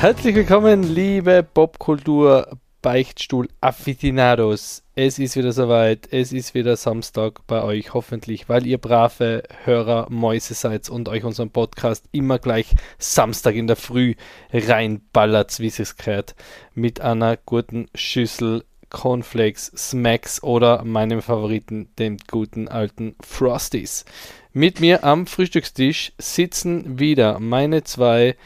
herzlich willkommen, liebe Popkultur Beichtstuhl Aficionados. Es ist wieder soweit. Es ist wieder Samstag bei euch, hoffentlich, weil ihr brave Hörer Mäuse seid und euch unseren Podcast immer gleich Samstag in der Früh reinballert, wie es gehört, mit einer guten Schüssel Cornflakes, Smacks oder meinem Favoriten, den guten alten Frosties. Mit mir am Frühstückstisch sitzen wieder meine zwei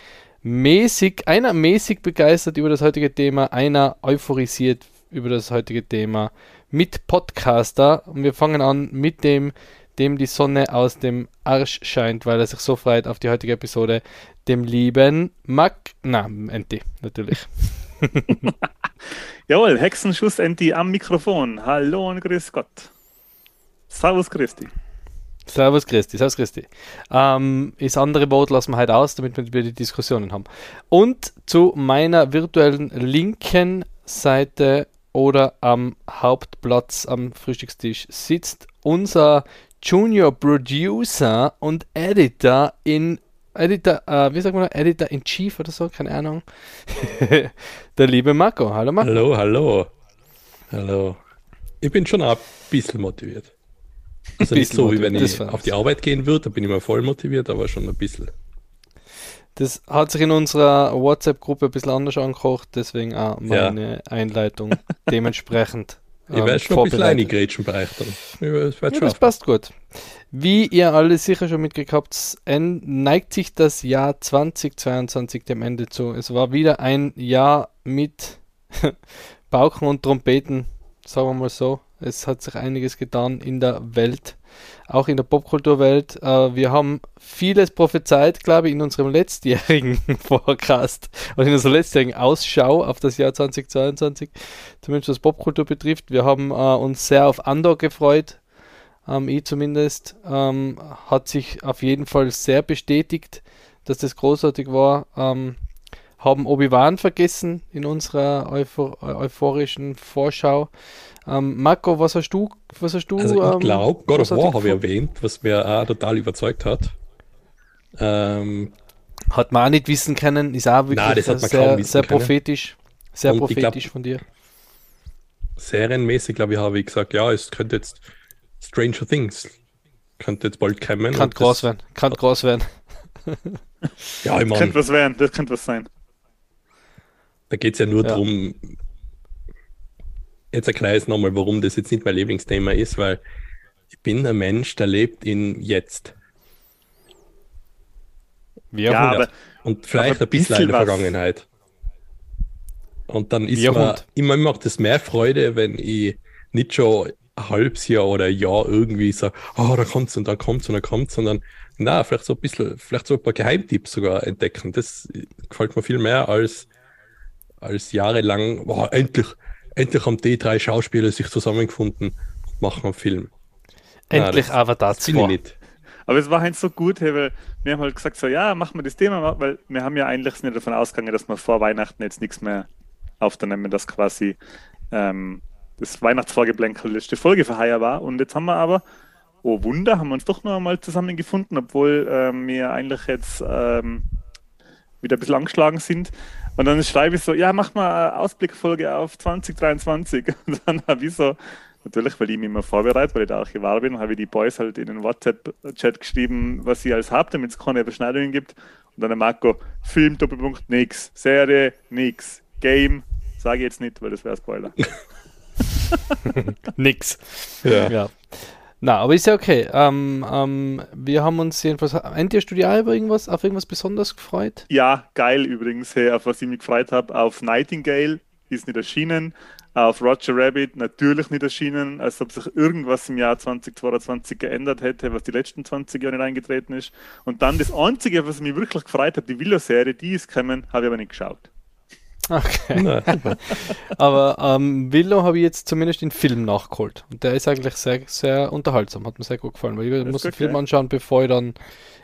mäßig, einer mäßig begeistert über das heutige Thema, einer euphorisiert über das heutige Thema mit Podcaster. Und wir fangen an mit dem, dem die Sonne aus dem Arsch scheint, weil er sich so freut auf die heutige Episode, dem lieben Mac, na, Enti, natürlich. Jawohl, Hexenschuss Enti am Mikrofon. Hallo und grüß Gott. Servus Christi. Servus Christi, Servus Christi. Ähm, das andere Wort lassen wir heute aus, damit wir die Diskussionen haben. Und zu meiner virtuellen linken Seite oder am Hauptplatz am Frühstückstisch sitzt unser Junior Producer und Editor in Editor, äh, wie sagt man, Editor in Chief oder so, keine Ahnung. Der liebe Marco. Hallo Marco. Hallo, hallo. Hallo. Ich bin schon ein bisschen motiviert. Also nicht so, wie wenn ich auf die Arbeit gehen würde, da bin ich mal voll motiviert, aber schon ein bisschen. Das hat sich in unserer WhatsApp-Gruppe ein bisschen anders angekocht, deswegen auch meine ja. Einleitung dementsprechend. ich werde ähm, schon ein bisschen eingrätschen bei euch dann. Ja, das passt gut. Wie ihr alle sicher schon mitgekriegt habt, neigt sich das Jahr 2022 dem Ende zu. Es war wieder ein Jahr mit Pauken und Trompeten, sagen wir mal so. Es hat sich einiges getan in der Welt, auch in der Popkulturwelt. Äh, wir haben vieles prophezeit, glaube ich, in unserem letztjährigen Forecast und in unserer letztjährigen Ausschau auf das Jahr 2022, zumindest was Popkultur betrifft. Wir haben äh, uns sehr auf Andor gefreut, ähm, ich zumindest. Ähm, hat sich auf jeden Fall sehr bestätigt, dass das großartig war. Ähm, haben Obi-Wan vergessen in unserer euphor euphorischen Vorschau. Ähm, Marco, was hast du? Was hast du also ich ähm, glaube, God of War habe ich erwähnt, was mir auch total überzeugt hat. Ähm, hat man auch nicht wissen können, ist auch wirklich nein, sehr, sehr prophetisch. Sehr Und prophetisch glaub, von dir. Serienmäßig, glaube ich, habe ich gesagt, ja, es könnte jetzt Stranger Things könnte jetzt bald kommen. Kann groß werden. Kann groß werden. ja, ich meine. Könnte was werden, das könnte was sein. Da geht es ja nur ja. darum, jetzt erkläre ich es nochmal, warum das jetzt nicht mein Lieblingsthema ist, weil ich bin ein Mensch, der lebt in jetzt. Ja, aber, und vielleicht ein bisschen in der Vergangenheit. Und dann ist ja, mir immer macht es mehr Freude, wenn ich nicht schon ein halbes Jahr oder ein Jahr irgendwie sage, oh, da kommt's und da kommt's und da kommt's, sondern na, vielleicht so ein bisschen, vielleicht so ein paar Geheimtipps sogar entdecken. Das gefällt mir viel mehr als, als jahrelang, wow, endlich, endlich haben die drei Schauspieler sich zusammengefunden und machen einen Film. Endlich Nein, aber das ich nicht. Aber es war halt so gut, weil wir haben halt gesagt, so ja, machen wir das Thema, weil wir haben ja eigentlich nicht davon ausgegangen, dass wir vor Weihnachten jetzt nichts mehr aufnehmen, dass quasi ähm, das Weihnachtsvorgeblänkel letzte Folge für heuer war. Und jetzt haben wir aber, oh Wunder, haben wir uns doch noch einmal zusammengefunden, obwohl ähm, wir eigentlich jetzt ähm, wieder ein bisschen angeschlagen sind. Und dann schreibe ich so, ja, mach mal eine Ausblickfolge auf 2023. Und dann habe ich so, natürlich, weil ich mich immer vorbereite, weil ich der Archivar bin, habe ich die Boys halt in den WhatsApp-Chat geschrieben, was ich alles habe, damit es keine Überschneidungen gibt. Und dann der Marco, Film, Doppelpunkt, nix. Serie, nix. Game, sage ich jetzt nicht, weil das wäre Spoiler. nix. Ja. ja. Na, aber ist ja okay. Ähm, ähm, wir haben uns jedenfalls. Habt ihr Studial über irgendwas, auf irgendwas besonders gefreut? Ja, geil übrigens, hey, auf was ich mich gefreut habe. Auf Nightingale ist nicht erschienen. Auf Roger Rabbit natürlich nicht erschienen, als ob sich irgendwas im Jahr 2022 geändert hätte, was die letzten 20 Jahre nicht eingetreten ist. Und dann das Einzige, was mich wirklich gefreut hat, die Willow-Serie, die ist gekommen, habe ich aber nicht geschaut. Okay. Aber ähm, Willow habe ich jetzt zumindest den Film nachgeholt. Und der ist eigentlich sehr, sehr unterhaltsam. Hat mir sehr gut gefallen, weil ich das muss den Film anschauen, bevor ich dann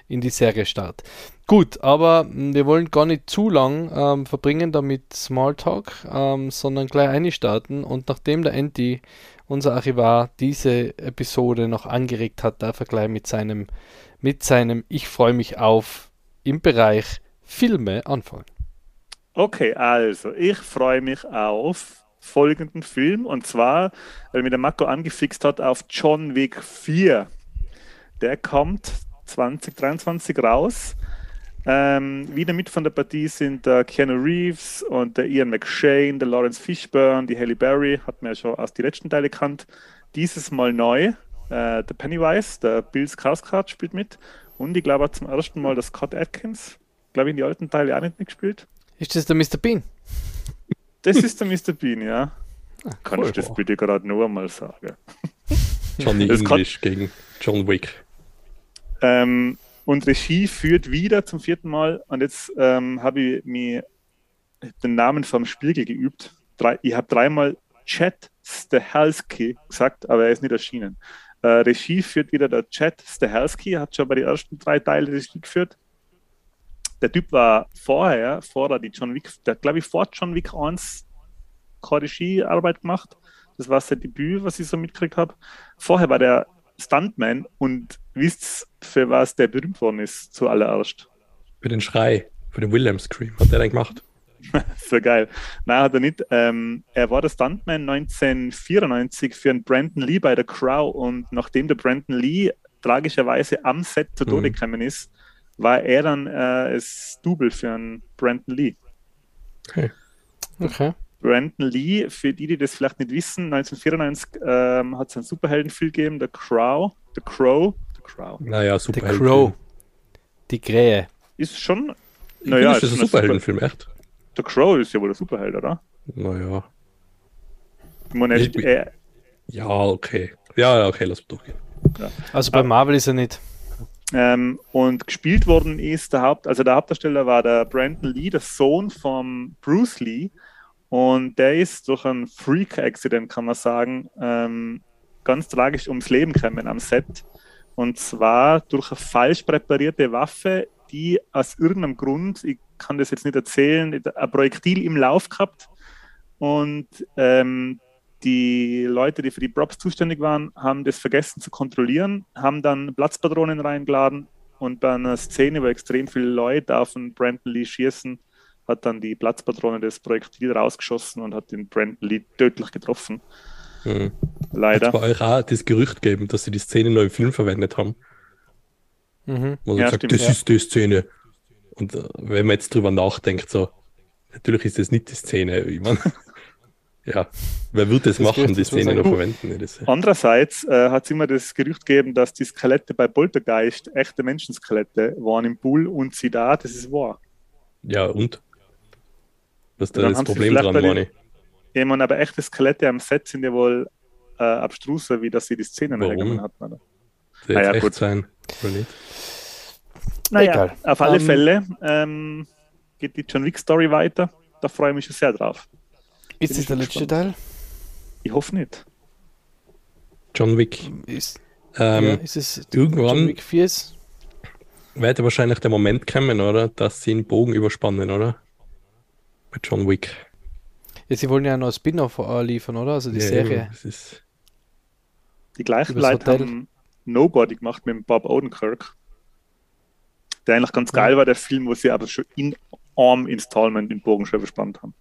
in die Serie starte. Gut, aber hm, wir wollen gar nicht zu lang ähm, verbringen damit Smalltalk, ähm, sondern gleich einstarten. Und nachdem der Andy, unser Archivar, diese Episode noch angeregt hat, darf er gleich mit seinem, mit seinem Ich freue mich auf im Bereich Filme anfangen. Okay, also ich freue mich auf folgenden Film und zwar, weil mir der Marco angefixt hat auf John Wick 4. Der kommt 2023 raus. Ähm, wieder mit von der Partie sind der Keanu Reeves und der Ian McShane, der Lawrence Fishburne, die Halle Berry, hat man ja schon aus den letzten Teilen gekannt. Dieses Mal neu. Äh, der Pennywise, der Bill Skarsgård spielt mit. Und ich glaube zum ersten Mal der Scott Atkins. Glaube ich in die alten Teile auch nicht mitgespielt. Ist das der Mr. Bean? Das ist der Mr. Bean, ja. Ah, Kann ich das bitte gerade nur einmal sagen? Johnny English gegen John Wick. Ähm, und Regie führt wieder zum vierten Mal. Und jetzt ähm, habe ich mir den Namen vom Spiegel geübt. Drei, ich habe dreimal Chad Stahelski gesagt, aber er ist nicht erschienen. Äh, Regie führt wieder der Chad Stahelski, hat schon bei den ersten drei Teilen Regie geführt. Der Typ war vorher, vor die John Wick, der glaube ich vor John Wick 1 keine Regiearbeit gemacht. Das war sein Debüt, was ich so mitgekriegt habe. Vorher war der Stuntman und wisst für was der berühmt worden ist zuallererst? Für den Schrei, für den Williams Scream. Hat der denn gemacht? so geil. Nein, hat er nicht. Ähm, er war der Stuntman 1994 für einen Brandon Lee bei der Crow und nachdem der Brandon Lee tragischerweise am Set zu Tode mhm. gekommen ist, war er dann äh, das Double für einen Brandon Lee. Okay. okay. Brandon Lee, für die, die das vielleicht nicht wissen, 1994 ähm, hat es einen Superheldenfilm gegeben, The Crow. The Crow. The Crow. Naja, Superhelden. The Crow. Die Krähe. Ist schon. Naja, ist das ein Superheldenfilm, echt? The Crow ist ja wohl der Superheld, oder? Naja. Ich meine, ich, äh, ja, okay. Ja, okay, lass mal durchgehen. Ja. Also bei Marvel ist er nicht. Ähm, und gespielt worden ist der Haupt, also der Hauptdarsteller war der Brandon Lee, der Sohn von Bruce Lee. Und der ist durch ein Freak-Accident, kann man sagen, ähm, ganz tragisch ums Leben gekommen am Set. Und zwar durch eine falsch präparierte Waffe, die aus irgendeinem Grund, ich kann das jetzt nicht erzählen, ein Projektil im Lauf gehabt. Und ähm, die Leute, die für die Props zuständig waren, haben das vergessen zu kontrollieren, haben dann Platzpatronen reingeladen und bei einer Szene, wo extrem viele Leute auf den Brandon Lee schießen, hat dann die Platzpatrone des Projektils rausgeschossen und hat den Brandon Lee tödlich getroffen. Mhm. Leider. Es bei euch auch das Gerücht gegeben, dass sie die Szene noch im Film verwendet haben. Mhm. Wo man ja, sagt, stimmt, das ja. ist die Szene. Und äh, wenn man jetzt drüber nachdenkt, so, natürlich ist das nicht die Szene. Ich mein, ja, wer wird das, das machen, die Szene noch verwenden? Das, Andererseits äh, hat es immer das Gerücht gegeben, dass die Skelette bei Poltergeist echte Menschenskelette waren im Pool und sie da, das ist wahr. Ja, und? Was da das Problem dran, Moni? Ja, man, aber echte Skelette am Set sind ja wohl äh, abstruser, wie dass sie die Szene hergenommen hatten. Oder? Das naja, echt gut. sein, oder nicht? Naja, Egal. auf alle um, ähm, Fälle ähm, geht die John Wick Story weiter. Da freue ich mich schon sehr drauf. Ist das der letzte Teil? Ich hoffe nicht. John Wick. Ist, ähm, ja, ist es irgendwann John Wick 4 ist? Wird wahrscheinlich der Moment kommen, oder? Dass sie einen Bogen überspannen, oder? Bei John Wick. Ja, sie wollen ja noch ein Spin-off liefern, oder? Also die ja, Serie. Ja, die gleichen Leute haben Nobody gemacht mit Bob Odenkirk. Der eigentlich ganz geil war, der Film, wo sie aber schon in Arm Installment den Bogen schon überspannt haben.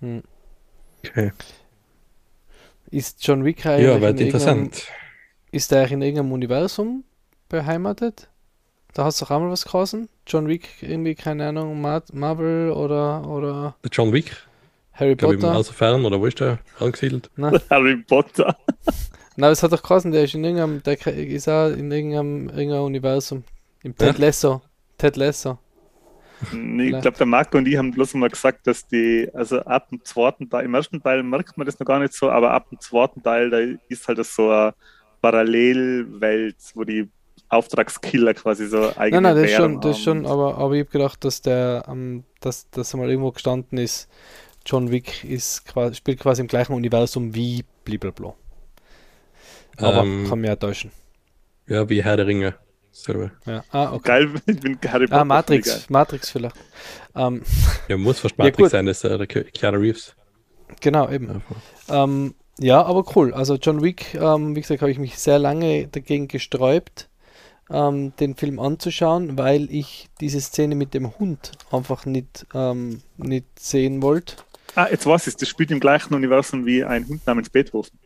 Hm. Okay. Ist John Wick eigentlich ja, wird interessant. Ist der in irgendeinem Universum beheimatet? Da hast du auch einmal was geheißen? John Wick, irgendwie, keine Ahnung, Marvel oder. oder der John Wick? Harry Potter? Glaub, also fern, oder wo ist der angesiedelt? Harry Potter. Nein, es hat doch geheißen, der ist in irgendeinem, der ist auch in irgendeinem, irgendeinem Universum. Im Ted ja? Lasso. Ted Lasso. Ich glaube, der Marco und ich haben bloß mal gesagt, dass die, also ab dem zweiten Teil, im ersten Teil merkt man das noch gar nicht so, aber ab dem zweiten Teil, da ist halt so eine Parallelwelt, wo die Auftragskiller quasi so eigentlich. Nein, nein, das ist schon, das ist schon aber, aber ich habe gedacht, dass der, ähm, dass das mal irgendwo gestanden ist, John Wick ist quasi, spielt quasi im gleichen Universum wie blablabla. Aber ähm, kann mir ja täuschen. Ja, wie Herr der Ringe. Selber. Ja. Ah, okay. Geil, ich bin Harry Potter. Ah, Matrix, Matrix vielleicht. Ähm, ja, muss fast Matrix ja, sein, das ist äh, der Keanu Reeves. Genau, eben. Ja, ähm, ja aber cool. Also John Wick, ähm, wie gesagt, habe ich mich sehr lange dagegen gesträubt. ähm, den Film anzuschauen, weil ich diese Szene mit dem Hund einfach nicht, ähm, nicht sehen wollte. Ah, jetzt weiß ich Das spielt im gleichen Universum wie ein Hund namens Beethoven.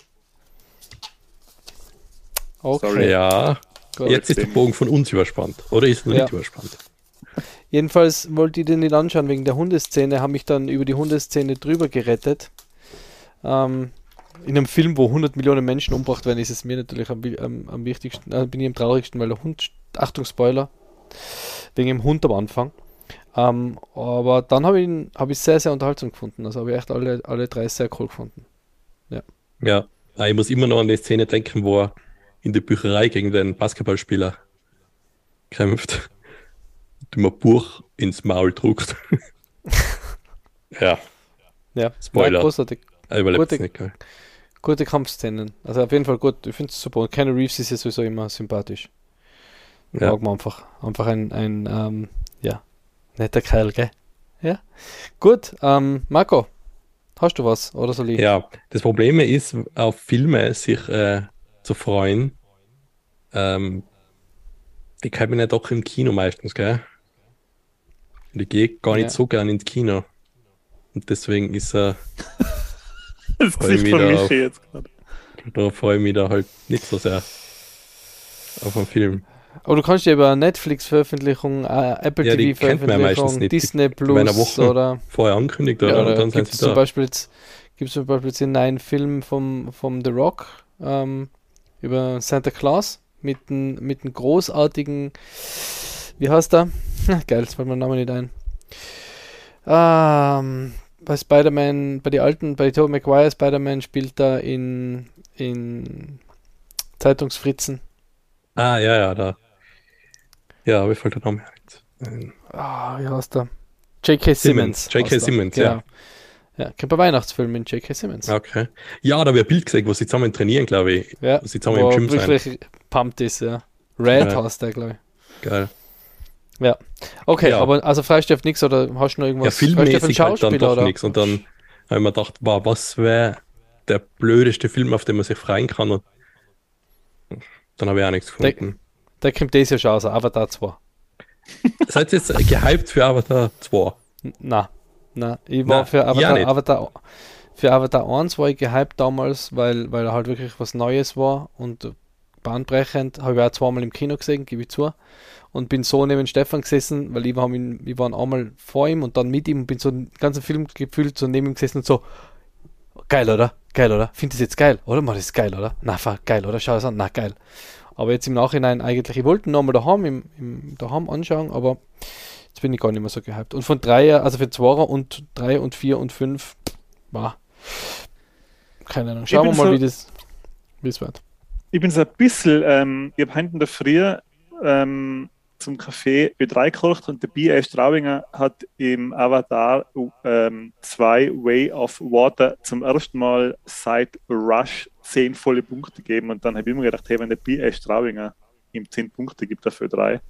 Okay. Sorry. Ja. Jetzt ist der Bogen von uns überspannt. Oder ist er ja. nicht überspannt? Jedenfalls wollte ich den nicht anschauen wegen der Hundeszene, habe mich dann über die Hundeszene drüber gerettet. Ähm, in einem Film, wo 100 Millionen Menschen umgebracht werden, ist es mir natürlich am, am, am wichtigsten, äh, bin ich am traurigsten, weil der Hund, Achtung Spoiler, wegen dem Hund am Anfang. Ähm, aber dann habe ich ihn hab ich sehr, sehr unterhaltsam gefunden. Also habe ich echt alle, alle drei sehr cool gefunden. Ja. Ja, ich muss immer noch an die Szene denken, wo er in der Bücherei gegen den Basketballspieler kämpft und ihm ein Buch ins Maul druckt. ja. Ja, Spoiler. Großartig. Gute, nicht, gute Kampfszenen. Also auf jeden Fall gut. Ich finde es super. Und Keanu Reeves ist ja sowieso immer sympathisch. Ja. Mag man einfach. Einfach ein, ein ähm, ja, netter Kerl, gell? Ja. Gut, ähm, Marco, hast du was oder soll ich? Ja, das Problem ist, auf Filme sich äh, zu freuen, ähm, ich kann mich nicht doch im Kino meistens, gell? Und ich gehe gar nicht ja. so gern ins Kino. Und deswegen ist er. Äh, das Gesicht von Michi jetzt gerade. Da freue ich mich da halt nicht so sehr auf einen Film. Aber du kannst ja über Netflix-Veröffentlichung, äh, Apple ja, TV-Veröffentlichung, Disney Plus oder. Vorher angekündigt, oder? Ja, oder dann sind sie zum da. Beispiel jetzt, gibt es zum Beispiel jetzt einen neuen Film vom, vom The Rock ähm, über Santa Claus mit einem mit großartigen, wie heißt er? Geil, jetzt fällt der Name nicht ein. Ähm, bei Spider-Man, bei den alten, bei Tobey Maguire Spider-Man spielt er in, in Zeitungsfritzen. Ah, ja, ja, da. Ja, wie fällt der Name ein? Ah, wie heißt er? J.K. Simmons. J.K. Simmons, ja. ja. Ja, bei Weihnachtsfilm mit J.K. Simmons. Okay. Ja, da habe ich ein Bild gesehen, wo sie zusammen trainieren, glaube ich. Ja, wo sie zusammen im Gym wirklich sind. pumped ist, ja. Red ja. heißt der, glaube ich. Geil. Ja. Okay, ja. aber also Freistift nichts oder hast du noch irgendwas? Ja, filmmäßig halt dann doch nichts. Und dann habe ich mir gedacht, wow, was wäre der blödeste Film, auf den man sich freuen kann? Und dann habe ich auch nichts gefunden. Der, der kommt dieses Jahr schon aus, Avatar 2. Seid ihr jetzt gehypt für Avatar 2? Nein. Na, ich war Na, für Avatar, ja Avatar, für Avatar 1 war ich gehypt damals, weil, weil er halt wirklich was Neues war und bahnbrechend. Habe ich auch zweimal im Kino gesehen, gebe ich zu. Und bin so neben Stefan gesessen, weil ich war, ich war einmal vor ihm und dann mit ihm und bin so den ganzen Film gefühlt so neben ihm gesessen und so, geil, oder? Geil, oder? Findest du jetzt geil? Oder? Mann, das ist geil, oder? Na, geil, oder? Schau es an, na, geil. Aber jetzt im Nachhinein eigentlich, ich wollte ihn nochmal daheim, im, im, daheim anschauen, aber Jetzt bin ich gar nicht mehr so gehypt. Und von 3 also für 2 und 3 und 4 und 5, war. Keine Ahnung. Schauen wir mal, so, wie das wie es wird. Ich bin so ein bisschen, ähm, ich habe hinten in der Früh ähm, zum Café Ö3 gekocht und der B.A. Straubinger hat im Avatar 2 ähm, Way of Water zum ersten Mal seit Rush 10 volle Punkte gegeben und dann habe ich immer gedacht, hey, wenn der B.A. Straubinger ihm 10 Punkte gibt dafür 3,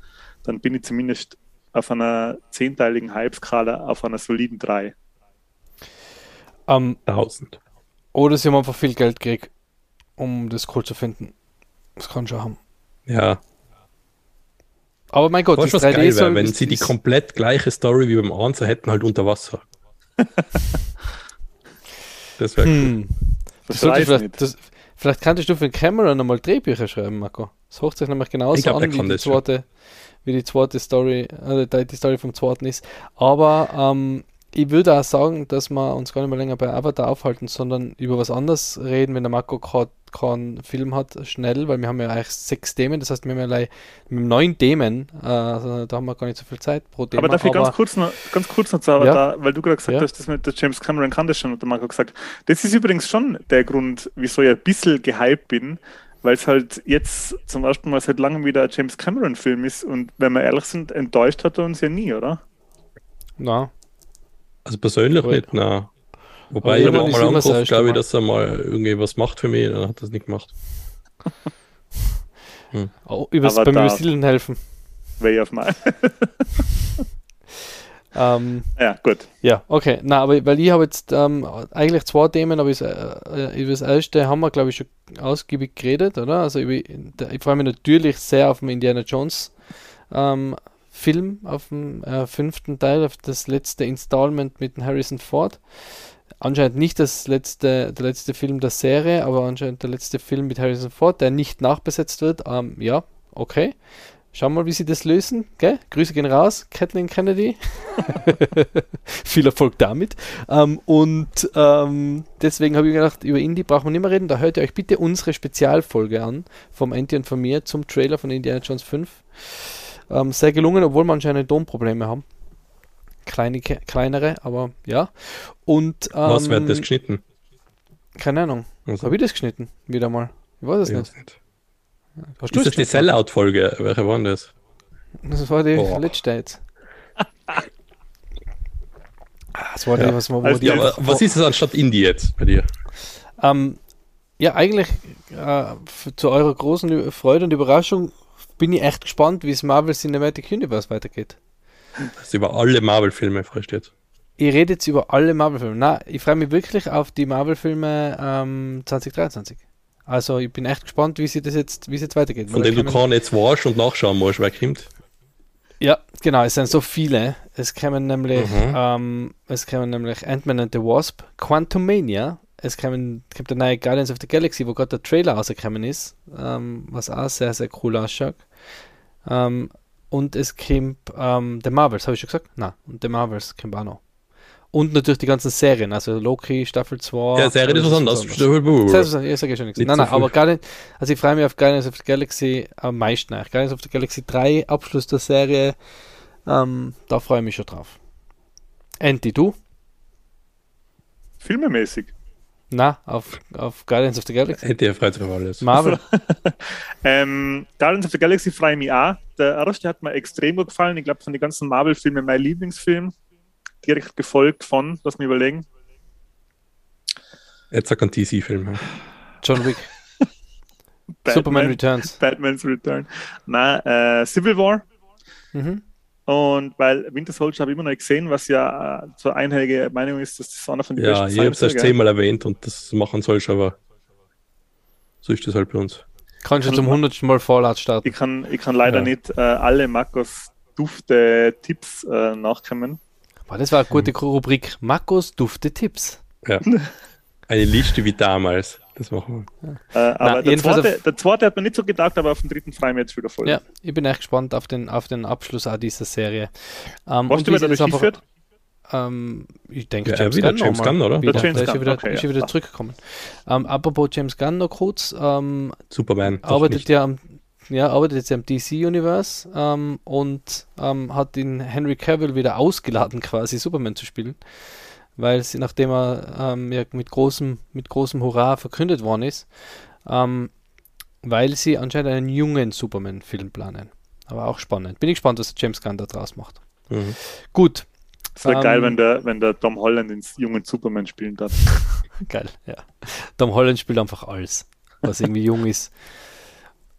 dann bin ich zumindest auf einer zehnteiligen Halbskala auf einer soliden 3. Um, 1000. Oder sie haben einfach viel Geld gekriegt, um das cool zu finden. Das kann schon haben. Ja. Aber mein Gott, das was 3D geil wäre, wenn sie die komplett gleiche Story wie beim Anzer hätten, halt unter Wasser. das wäre hm. cool. Das das vielleicht, das, vielleicht könntest du für Cameron nochmal Drehbücher schreiben, Marco. Das hocht sich nämlich genauso glaub, an wie die zweite, wie die zweite Story, äh, die Story vom zweiten ist. Aber ähm, ich würde auch sagen, dass wir uns gar nicht mehr länger bei Avatar aufhalten, sondern über was anderes reden, wenn der Marco gerade keinen Film hat, schnell, weil wir haben ja eigentlich sechs Themen, das heißt, wir haben ja mit neun Themen, äh, also da haben wir gar nicht so viel Zeit pro Thema. Aber darf ich ganz kurz noch, ganz kurz noch zu Avatar, ja. weil du gerade gesagt ja. hast, das mit der James Cameron kann das schon, hat der Marco gesagt. Das ist übrigens schon der Grund, wieso ich ein bisschen gehypt bin, weil es halt jetzt zum ersten Mal seit langem wieder ein James Cameron-Film ist und wenn wir ehrlich sind, enttäuscht hat er uns ja nie, oder? Na. Also persönlich Aber nicht, na. Wobei ich habe auch mal angerufen, glaube ich, dass er mal irgendwie was macht für mich, dann hat er es nicht gemacht. hm. oh, übers, beim Übersiedeln helfen. Way of my. Ähm, ja, gut. Ja, okay. Na, aber weil ich habe jetzt ähm, eigentlich zwei Themen, aber äh, über das erste haben wir, glaube ich, schon ausgiebig geredet, oder? Also ich, ich freue mich natürlich sehr auf den Indiana Jones ähm, Film, auf dem äh, fünften Teil, auf das letzte Installment mit Harrison Ford. Anscheinend nicht das letzte, der letzte Film der Serie, aber anscheinend der letzte Film mit Harrison Ford, der nicht nachbesetzt wird. Ähm, ja, okay. Schauen wir mal, wie sie das lösen. Gell? Grüße gehen raus, Kathleen Kennedy. Viel Erfolg damit. Ähm, und ähm, deswegen habe ich gedacht, über Indie brauchen wir nicht mehr reden. Da hört ihr euch bitte unsere Spezialfolge an, vom Anti und von mir zum Trailer von Indiana Jones 5. Ähm, sehr gelungen, obwohl wir anscheinend Domprobleme haben. Kleine, kleinere, aber ja. Und, Was wird das ähm, geschnitten? Keine Ahnung. Also. Habe ich das geschnitten? Wieder mal. Ich weiß es nicht. nicht. Hast ist das die Sellout-Folge? Welche waren das? Das war die oh. letzte jetzt. das war die, was, man, also die, aber, was ist es anstatt Indie jetzt bei dir? Ähm, ja, eigentlich äh, zu eurer großen Freude und Überraschung bin ich echt gespannt, wie es Marvel Cinematic Universe weitergeht. Das ist über alle Marvel-Filme freust jetzt. Ich rede jetzt über alle Marvel-Filme. Na, ich freue mich wirklich auf die Marvel-Filme ähm, 2023. Also ich bin echt gespannt, wie sie das jetzt, wie es jetzt weitergeht. Von denen du kaum jetzt warst und nachschauen musst, wer kommt. Ja, genau, es sind so viele. Es kämen nämlich, mhm. ähm, es kämen nämlich Ant-Man and the Wasp, Quantum Mania, es kämen, kommt der neue Guardians of the Galaxy, wo gerade der Trailer rausgekommen ist, ähm, was auch sehr, sehr cool ausschaut. Ähm, und es kommt ähm, The Marvels, habe ich schon gesagt? Nein, und The Marvels kommt auch noch. Und natürlich die ganzen Serien, also Loki, Staffel 2. Ja, Serien ist was anderes. Ich sage schon nichts. Nein, nein, aber Guardian, also ich freue mich auf Guardians of the Galaxy am meisten eigentlich. Guardians of the Galaxy 3, Abschluss der Serie, ähm, da freue ich mich schon drauf. Andy, du? Filmemäßig. Na, auf, auf Guardians of the Galaxy. Hätte er freut sich auf alles. Marvel. ähm, Guardians of the Galaxy freue ich mich auch. Der erste hat mir extrem gut gefallen. Ich glaube, von den ganzen Marvel-Filmen mein Lieblingsfilm direkt gefolgt von, lass mich überlegen. Jetzt sagt ein DC-Film. John Wick. Superman Returns. Batman's Return. Nein, äh, Civil War. Mhm. Und weil Winter Soldier habe ich immer noch nicht gesehen, was ja äh, zur einhellige Meinung ist, dass das einer von den Ja, ich habe es erst zehnmal erwähnt und das machen sollst, aber so ist das halt bei uns. Kannst du zum hundertsten Mal Fallout starten? Ich kann, ich kann leider ja. nicht äh, alle Marcos Dufte Tipps äh, nachkommen. Boah, das war eine gute Rubrik. Markus Dufte Tipps. Ja. Eine Liste wie damals. Das machen wir. Ja. Äh, aber Na, der, zweite, der, zweite, hat mir nicht so gedacht, aber auf den dritten freue ich mich jetzt wieder voll. Ja, ich bin echt gespannt auf den, auf den Abschluss auch dieser Serie. Ähm, Was du mir da durchgeführt? Ähm, ich denke, ja, James, wieder Gunn, James Gunn, oder? Wieder, der James ist wieder, okay, ist ja. wieder zurückgekommen. Ähm, apropos James Gunn noch kurz. Ähm, Superman. Arbeitet ja am ja, arbeitet jetzt im DC-Universe ähm, und ähm, hat den Henry Cavill wieder ausgeladen, quasi Superman zu spielen. Weil sie, nachdem er ähm, ja, mit, großem, mit großem Hurra verkündet worden ist, ähm, weil sie anscheinend einen jungen Superman-Film planen. Aber auch spannend. Bin ich gespannt, was James Gunn da draus macht. Mhm. Gut. Es wäre geil, ähm, wenn der, wenn der Tom Holland ins jungen Superman spielen darf. geil, ja. Tom Holland spielt einfach alles, was irgendwie jung ist.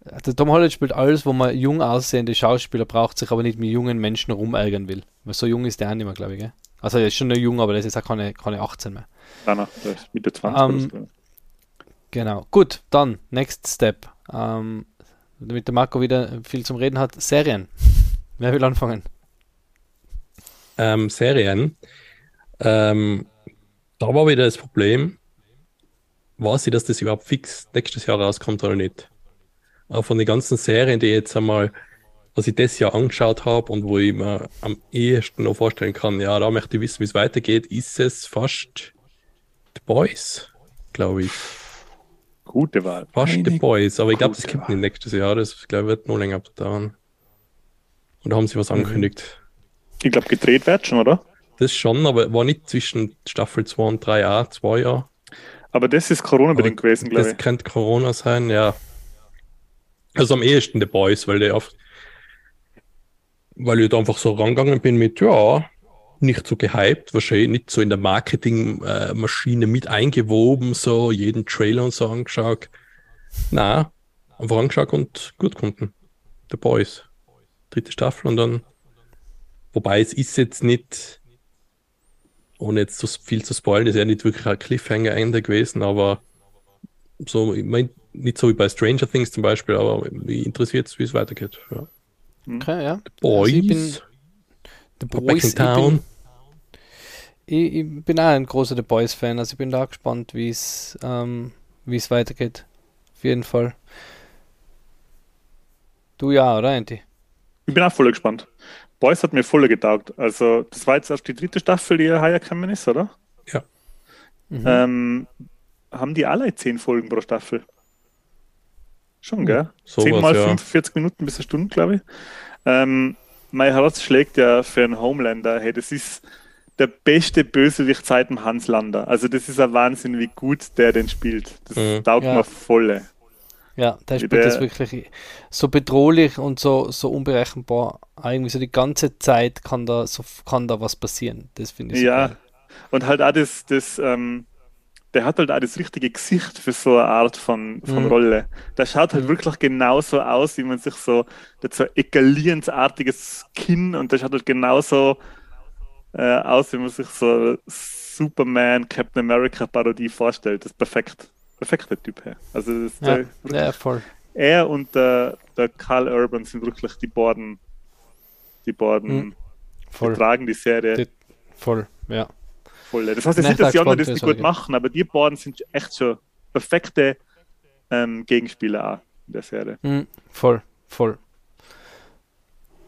Der Tom Holland spielt alles, wo man jung aussehende Schauspieler braucht, sich aber nicht mit jungen Menschen rumärgern will. Weil so jung ist der auch nicht mehr, glaube ich. Gell? Also er ist schon nur jung, aber das ist auch keine, keine 18 mehr. Nein, nein, der ist Mitte 20. Um, ähm, genau. Gut, dann, next step. Um, damit der Marco wieder viel zum Reden hat, Serien. Wer will anfangen? Ähm, Serien. Ähm, da war wieder das Problem, weiß ich, dass das überhaupt fix nächstes Jahr rauskommt oder nicht auch von den ganzen Serien, die jetzt einmal, was ich das Jahr angeschaut habe und wo ich mir am ehesten noch vorstellen kann, ja, da möchte ich wissen, wie es weitergeht, ist es fast The Boys, glaube ich. Gute Wahl. Fast Eine The Boys, aber ich glaube, das kommt nicht nächstes Jahr, das glaube wird noch länger dauern. Und da haben sie was mhm. angekündigt. Ich glaube, gedreht wird schon, oder? Das schon, aber war nicht zwischen Staffel 2 und 3a, zwei Jahre. Aber das ist Corona-bedingt gewesen, glaube ich. Das könnte Corona sein, ja. Also am ehesten The Boys, weil ich auf, weil ich da einfach so rangegangen bin mit, ja, nicht so gehypt, wahrscheinlich nicht so in der Marketingmaschine mit eingewoben, so jeden Trailer und so angeschaut. Na, einfach angeschaut und gut konnten. The Boys. Dritte Staffel und dann Wobei es ist jetzt nicht, ohne jetzt so viel zu spoilen, ist ja nicht wirklich ein Cliffhanger-Ende gewesen, aber so, ich mein, nicht so wie bei Stranger Things zum Beispiel, aber mich interessiert es, wie es weitergeht. Ja. Okay, ja. The Boys. Also ich bin, The Boys, ich bin, ich, ich bin auch ein großer The Boys-Fan, also ich bin da gespannt, wie es ähm, weitergeht. Auf jeden Fall. Du ja, oder Andy? Ich bin auch voll gespannt. Boys hat mir voll getaugt. Also, das war jetzt erst die dritte Staffel, die heuer gekommen ist, oder? Ja. Mhm. Ähm, haben die alle zehn Folgen pro Staffel? Schon, gell? So Zehn mal ja. 45 Minuten bis eine Stunde, glaube ich. Ähm, mein Herz schlägt ja für einen Homelander. Hey, das ist der beste Bösewicht seit dem Hans Lander. Also das ist ein Wahnsinn, wie gut der den spielt. Das Mhm. taugt Ja. mir volle. Ja, der Wie spielt der- das wirklich so bedrohlich und so, so unberechenbar. Irgendwie so die ganze Zeit kann da, so, kann da was passieren. Das finde ich so Ja. geil. Und halt auch das, das ähm, der hat halt auch das richtige Gesicht für so eine Art von, von Mhm. Rolle. Der schaut halt wirklich genauso aus, wie man sich so, der hat so egalierensartiges Kinn und der schaut halt genauso äh, aus, wie man sich so Superman, Captain America Parodie vorstellt. Das ist perfekt. Perfekter Typ her. Also das, Ja, der, ja, voll. er und der, der Carl Urban sind wirklich die beiden, die beiden, Mhm. die tragen die Serie Die- voll, ja. Voll. Das heißt jetzt nicht, dass die ich anderen das nicht gut machen, aber die beiden sind echt schon perfekte ähm, Gegenspieler auch in der Serie. Mhm, voll, voll.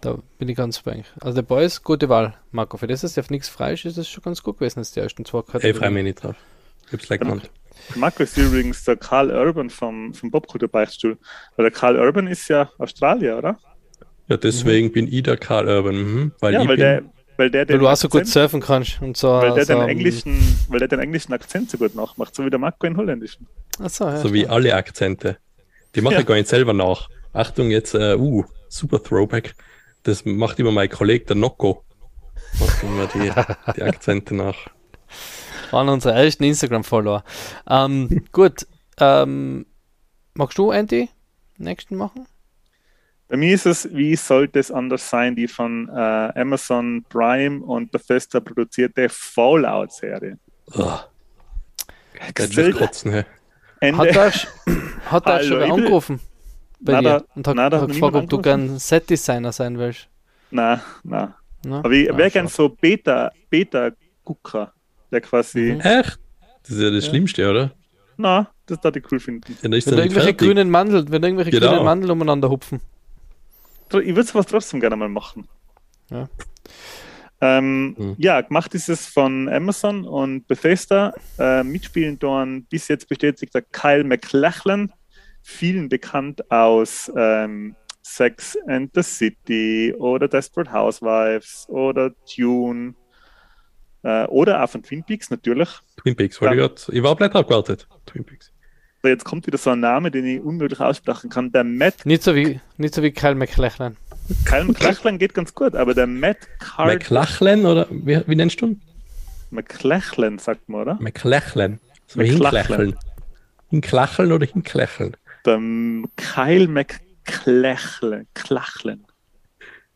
Da bin ich ganz bei euch. Also der Boys, gute Wahl, Marco. Für das, dass der auf nichts frei ist, ist das schon ganz gut gewesen, dass die ersten zwei Ich Kategorien. freue mich nicht drauf. Ich hab's gleich genannt. Marco ist übrigens der Carl Urban vom, vom Bobkultur Beichtstuhl. Weil der Carl Urban ist ja Australier, oder? Ja, deswegen bin ich der Karl Urban. Mhm, weil ja, ich weil bin, der, weil der Weil den du auch so gut surfen kannst und so. weil der so, den englischen, weil der den englischen Akzent so gut nachmacht, so wie der Marco in holländischen. Achso, ja, so wie alle Akzente. Die mache Ja. ich gar nicht selber nach. Achtung, jetzt, äh, uh, super Throwback. Das macht immer mein Kollege, der Nocco. Macht immer die, die Akzente nach. waren unsere ersten Instagram-Follower. Ähm, gut. Ähm, magst du, Andy, nächsten machen? Bei mir ist es, wie sollte es anders sein, die von äh, Amazon Prime und Bethesda produzierte Fallout-Serie. Oh, der Exzelt- kotzen. Ende. Hat er, sch- hat er Hallo, schon wer ich angerufen bei Na, dir da- und hat, da hat gefragt, ob du angerufen. gern Set-Designer sein willst? Na, na. Na? Aber ich wäre gern so Beta, Beta-Gucker, der quasi, Mhm. Echt? Das ist ja das Ja. Schlimmste, oder? na, das da die cool finden. Ja, Wenn da irgendwelche fertig. grünen Mandel, wenn da irgendwelche Genau. grünen Mandel umeinander hupfen. Ich würde sowas trotzdem gerne mal machen. Ja. Ähm, Mhm. Ja, gemacht ist es von Amazon und Bethesda. Äh, mitspielen dort bis jetzt bestätigter Kyle MacLachlan, vielen bekannt aus ähm, Sex and the City oder Desperate Housewives oder Dune äh, oder auch von Twin Peaks natürlich. Twin Peaks, weil ich, grad, ich war bleibt abgewartet. Twin Peaks. Jetzt kommt wieder so ein Name, den ich unmöglich aussprechen kann. Der Matt, Nicht so wie, nicht so wie Kyle McLachlan. Kyle MacLachlan geht ganz gut, aber der Matt Card McLachlan oder wie, wie nennst du ihn? McLachlan, sagt man, oder? McLachlan. So McLachlan. Hinklächeln oder hinklächeln? Der Kyle McClachlan. Klachlan.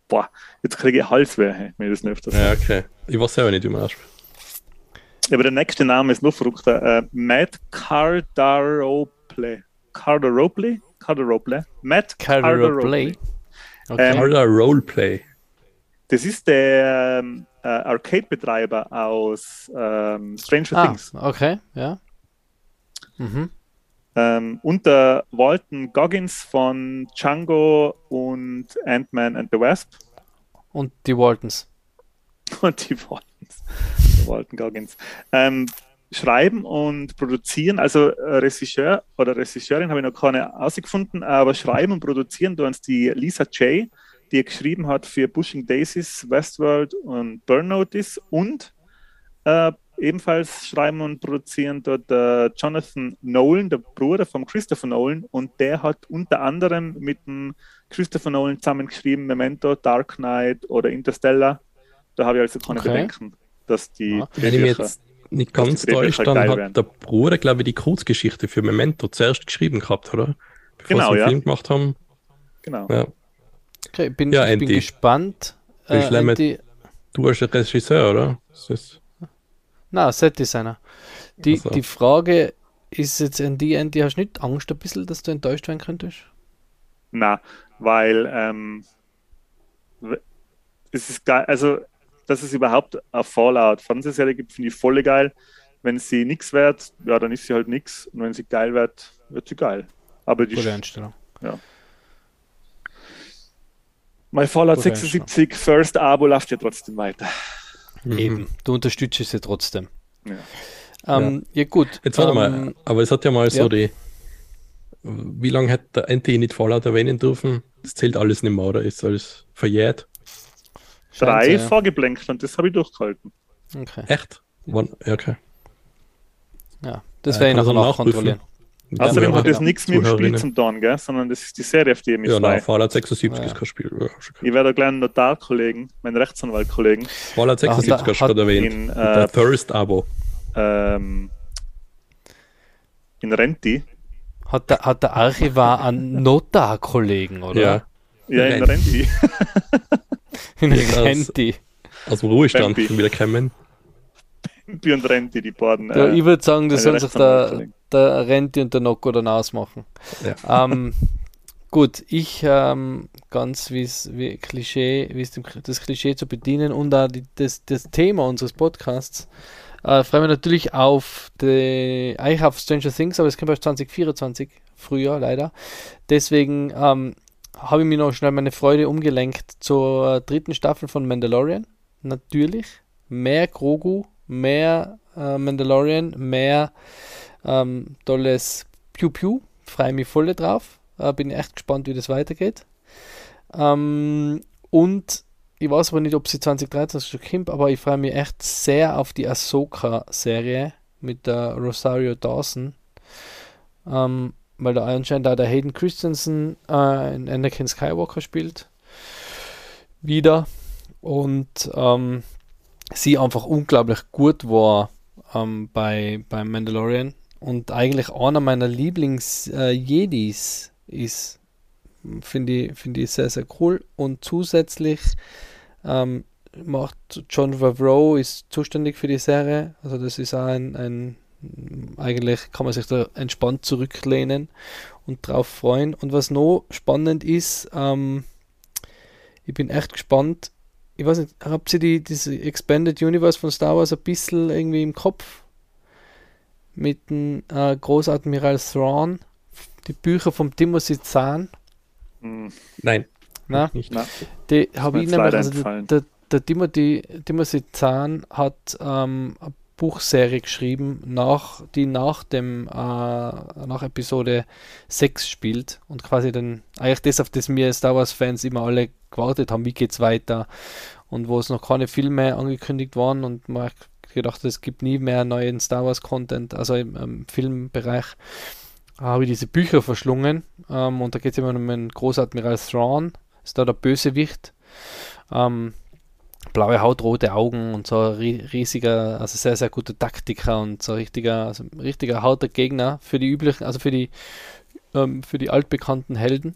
Boah, jetzt kriege ich Halsweh, wenn ich das nicht öfters Ja, okay. Ich weiß selber nicht, wie man ausspricht. Aber der nächste Name ist noch verrückter. Äh, Matt Cardarople. Cardarople? Cardarople? Matt Play. Okay. Ähm, Roleplay. Das ist der ähm, äh, Arcade-Betreiber aus ähm, Stranger ah, Things. okay, ja. Mhm. Ähm, und der Walton Goggins von Django und Ant-Man and the Wasp. Und die Waltons. und die Waltons, Walton Goggins, ähm, schreiben und produzieren, also äh, Regisseur oder Regisseurin habe ich noch keine ausgefunden, aber schreiben und produzieren tun es die Lisa J., die geschrieben hat für Pushing Daisies, Westworld und Burn Notice und äh, ebenfalls schreiben und produzieren dort äh, Jonathan Nolan, der Bruder von Christopher Nolan und der hat unter anderem mit dem Christopher Nolan zusammengeschrieben Memento, Dark Knight oder Interstellar. Da habe ich also keine Okay. Bedenken, dass die Ja. Wenn ich mich jetzt nicht ganz täusche, dann hat werden. der Bruder, glaube ich, die Kurzgeschichte für Memento zuerst geschrieben gehabt, oder? Bevor Genau, sie den ja. Film gemacht haben. Genau. Ja. Okay, bin, Ja, ich bin Andy. gespannt. Wie schlimm Andy, Du als Regisseur, oder? Das Na, Set-Designer. Die, also. die Frage ist jetzt an die Ende, hast du nicht Angst ein bisschen, dass du enttäuscht werden könntest? Na, weil ähm, es ist geil, also dass es überhaupt eine Fallout-Fernsehserie gibt, finde ich voll geil. Wenn sie nichts wert, ja, dann ist sie halt nichts. Und wenn sie geil wird, wird sie geil. Aber die Gute Einstellung. Ja. Mein Fallout 76 First Abo läuft ja trotzdem weiter. Mhm. Eben, du unterstützt sie trotzdem. Ja. Ähm, ja. ja. gut. Jetzt warte ähm, mal, aber es hat ja mal so ja. die. Wie lange hat der NT nicht Fallout erwähnen dürfen? Das zählt alles nicht mehr, oder? Ist alles verjährt? Drei ja. vorgeblenkt und das habe ich durchgehalten. Okay. Echt? One, okay. Ja, das werde ich noch kontrollieren. Außerdem hat das nichts mit dem Spiel zum tun, gell? sondern das ist die Serie, auf die ich mich Ja, nein, Fallout 76 ja. ist kein Spiel. Ja, ich werde einen kleinen Notarkollegen, meinen Rechtsanwaltkollegen. Fallout 76 hast du gerade erwähnt. In, äh, First Abo. Ähm, in Renti. Hat der, hat der Archivar einen Notarkollegen, oder? Ja. Ja, in Renti. in Renti. Aus dem Ruhestand wieder kommen. Pempi und Renti, die beiden. Ja, äh, ich würde sagen, das soll sich der, der Renti und der Nocco dann ausmachen. Ja. Ähm, gut, ich ähm, ganz wie Klischee, wie es das Klischee zu bedienen und auch die, das, das Thema unseres Podcasts. Äh, freuen wir natürlich auf die, eigentlich auf Stranger Things, aber es kommt erst 2024, früher leider. Deswegen ähm, habe ich mir noch schnell meine Freude umgelenkt zur dritten Staffel von Mandalorian. Natürlich. Mehr Grogu, mehr äh, Mandalorian, mehr ähm, tolles Pew Pew. Freue mich voll drauf. Äh, bin echt gespannt, wie das weitergeht. Ähm, und ich weiß aber nicht, ob sie 2023 schon kommt, aber ich freue mich echt sehr auf die Ahsoka-Serie mit der Rosario Dawson. Ähm, weil da anscheinend da der Hayden Christensen äh, in Anakin Skywalker spielt. Wieder. Und ähm, sie einfach unglaublich gut war ähm, bei, beim Mandalorian und eigentlich einer meiner Lieblings-Jedis äh, ist. Finde ich, find ich sehr, sehr cool. Und zusätzlich ähm, macht John Favreau ist zuständig für die Serie. Also das ist auch ein, ein eigentlich kann man sich da entspannt zurücklehnen und drauf freuen. Und was noch spannend ist, ähm, ich bin echt gespannt, ich weiß nicht, habt ihr die, diese Expanded Universe von Star Wars ein bisschen irgendwie im Kopf? Mit dem äh, Großadmiral Thrawn, die Bücher vom Timothy Zahn? Hm. Nein. Na? Nicht. Na. Die habe ich nämlich, also der, der, der Timothy, Timothy Zahn hat ähm, eine Buchserie geschrieben, nach, die nach dem äh, nach Episode 6 spielt und quasi dann eigentlich das, auf das wir Star Wars Fans immer alle gewartet haben, wie geht's weiter und wo es noch keine Filme angekündigt waren und man gedacht, es gibt nie mehr neuen Star Wars Content, also im, im Filmbereich habe ich diese Bücher verschlungen ähm, und da geht es immer um einen Großadmiral Thrawn, ist da der Bösewicht. Ähm, blaue Haut, rote Augen und so riesiger, also sehr, sehr guter Taktiker und so richtiger, also richtiger harter Gegner für die üblichen, also für die, ähm, für die altbekannten Helden.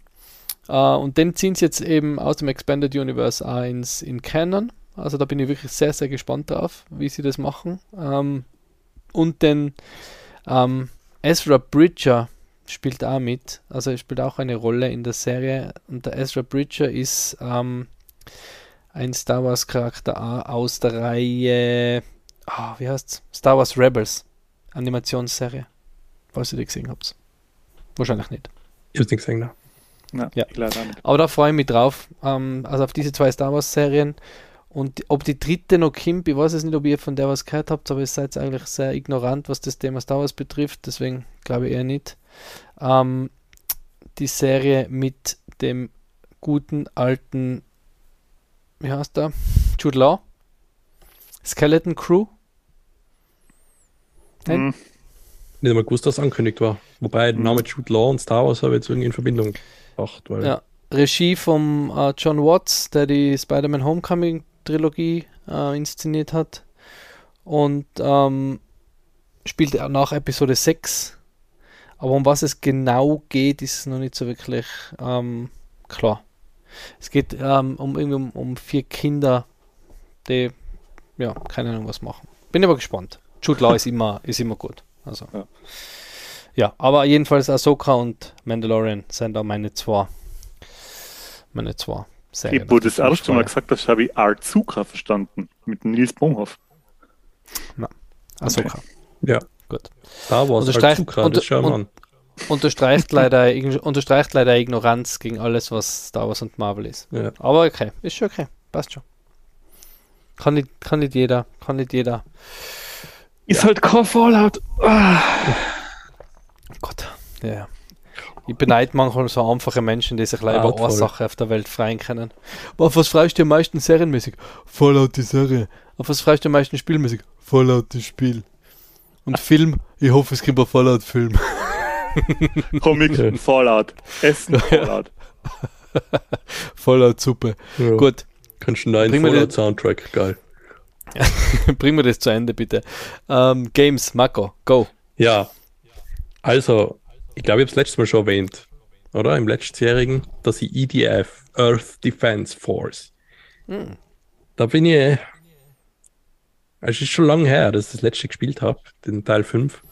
Uh, und den ziehen sie jetzt eben aus dem Expanded Universe auch ins, in Canon. Also da bin ich wirklich sehr, sehr gespannt drauf, wie sie das machen. Ähm, und den ähm, Ezra Bridger spielt auch mit. Also er spielt auch eine Rolle in der Serie. Und der Ezra Bridger ist ähm, ein Star Wars Charakter aus der Reihe, oh, wie heißt's? Star Wars Rebels Animationsserie. Falls ihr die gesehen habt. Wahrscheinlich nicht. Ich hab's nicht gesehen, ne? Ja, ja. Aber da freue ich mich drauf. Ähm, also auf diese zwei Star Wars Serien. Und ob die dritte noch kommt, ich weiß es nicht, ob ihr von der was gehört habt, aber ihr seid eigentlich sehr ignorant, was das Thema Star Wars betrifft, deswegen glaube ich eher nicht. Ähm, die Serie mit dem guten alten, wie heißt der? Jude Law? Skeleton Crew? Nein? Hm. Nicht einmal gewusst, dass es angekündigt war. Wobei der Name Jude Law und Star Wars habe ich jetzt irgendwie in Verbindung gebracht. Weil ja, Regie von äh, John Watts, der die Spider-Man Homecoming Trilogie äh, inszeniert hat. Und ähm, spielt nach Episode 6. Aber um was es genau geht, ist noch nicht so wirklich ähm, klar. Es geht ähm, um, um, um vier Kinder, die, ja, keine Ahnung, was machen. Bin aber gespannt. Jude Law ist immer, ist immer gut. Also. Ja. ja. aber jedenfalls Ahsoka und Mandalorian sind da meine zwei. Meine zwei. Serien. Ich wurde das erste Mal gesagt das habe ich Arzuka verstanden. Mit Nils Bohmhoff. Na, Ahsoka. Okay. Ja. Gut. Da war es Arzuka, unter, das un, unterstreicht, leider, unterstreicht leider Ignoranz gegen alles, was Star Wars und Marvel ist. Ja. Aber okay, ist schon okay. Passt schon. Kann nicht, kann nicht jeder. Kann nicht jeder. Ist halt kein Fallout. Ah. Gott, ja. Ich beneide manchmal so einfache Menschen, die sich leider über Ursache auf der Welt freien können. auf was freust du am meisten serienmäßig? Fallout die Serie. Auf was freust du am meisten spielmäßig? Fallout das Spiel. Und Film? Ich hoffe, es gibt einen Fallout-Film. Comic, Fallout. Essen, Fallout. Fallout-Suppe. Ja. Gut. Kannst du einen Fallout-Soundtrack, geil. Bringen wir das zu Ende, bitte. Ähm, Games, Marco, go. Ja, also, ich glaube, ich habe es letztes Mal schon erwähnt, oder? Im letztjährigen, dass ich EDF, Earth Defense Force. Hm. Da bin ich. Es ist schon lange her, dass ich das letzte gespielt habe, den Teil 5.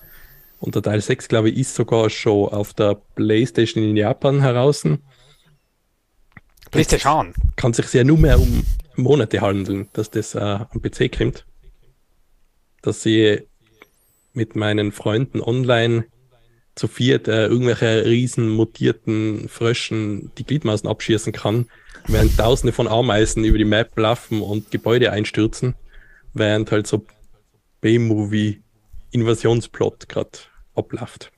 Und der Teil 6, glaube ich, ist sogar schon auf der PlayStation in Japan heraus. PlayStation. Kann sich ja nur mehr um Monate handeln, dass das äh, am PC kommt. Dass ich mit meinen Freunden online zu viert äh, irgendwelche riesen mutierten Fröschen die Gliedmaßen abschießen kann, während tausende von Ameisen über die Map laufen und Gebäude einstürzen, während halt so B-Movie Invasionsplot gerade abläuft.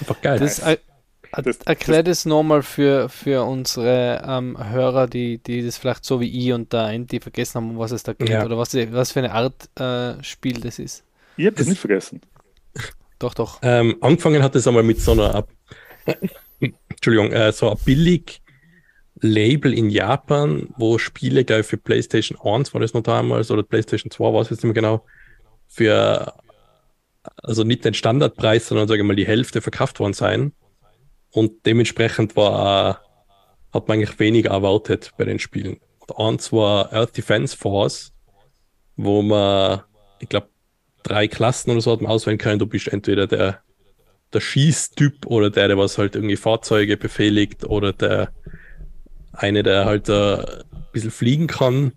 Einfach geil. Das, Erklär das nochmal für, für unsere ähm, Hörer, die, die das vielleicht so wie ich und der Andy vergessen haben, was es da geht ja. oder was, was für eine Art äh, Spiel das ist. Ich habe das nicht vergessen. Doch, doch. Ähm, angefangen hat es einmal mit so einer, Entschuldigung, äh, so ein billig Label in Japan, wo Spiele, glaube ich, für PlayStation 1 war das noch damals oder PlayStation 2 war es jetzt nicht mehr genau, für also nicht den Standardpreis, sondern sage ich mal die Hälfte verkauft worden sein. Und dementsprechend war, hat man eigentlich weniger erwartet bei den Spielen. Und eins war Earth Defense Force, wo man, ich glaube, drei Klassen oder so hat man auswählen können. Du bist entweder der, der Schießtyp oder der, der was halt irgendwie Fahrzeuge befehligt oder der eine, der halt äh, ein bisschen fliegen kann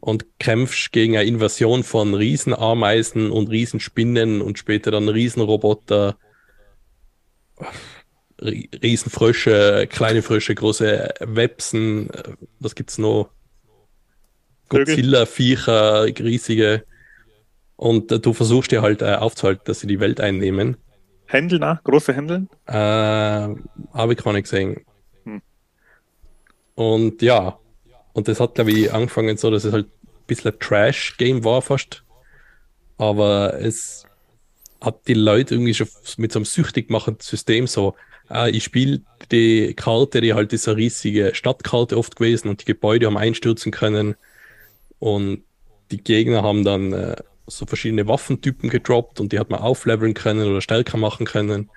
und kämpfst gegen eine Invasion von Riesenameisen und Riesenspinnen und später dann Riesenroboter. Riesenfrösche, kleine Frösche, große Websen, was gibt's noch? Godzilla-Viecher, riesige. Und äh, du versuchst dir halt äh, aufzuhalten, dass sie die Welt einnehmen. Händeln auch? Große Händeln? Äh, Habe ich gar nicht gesehen. Und ja, und das hat, glaube ich, angefangen so, dass es halt ein bisschen ein Trash-Game war fast. Aber es hat die Leute irgendwie schon mit so einem süchtig machenden System so, äh, ich spiele die Karte, die halt eine riesige Stadtkarte oft gewesen und die Gebäude haben einstürzen können. Und die Gegner haben dann äh, so verschiedene Waffentypen gedroppt und die hat man aufleveln können oder stärker machen können.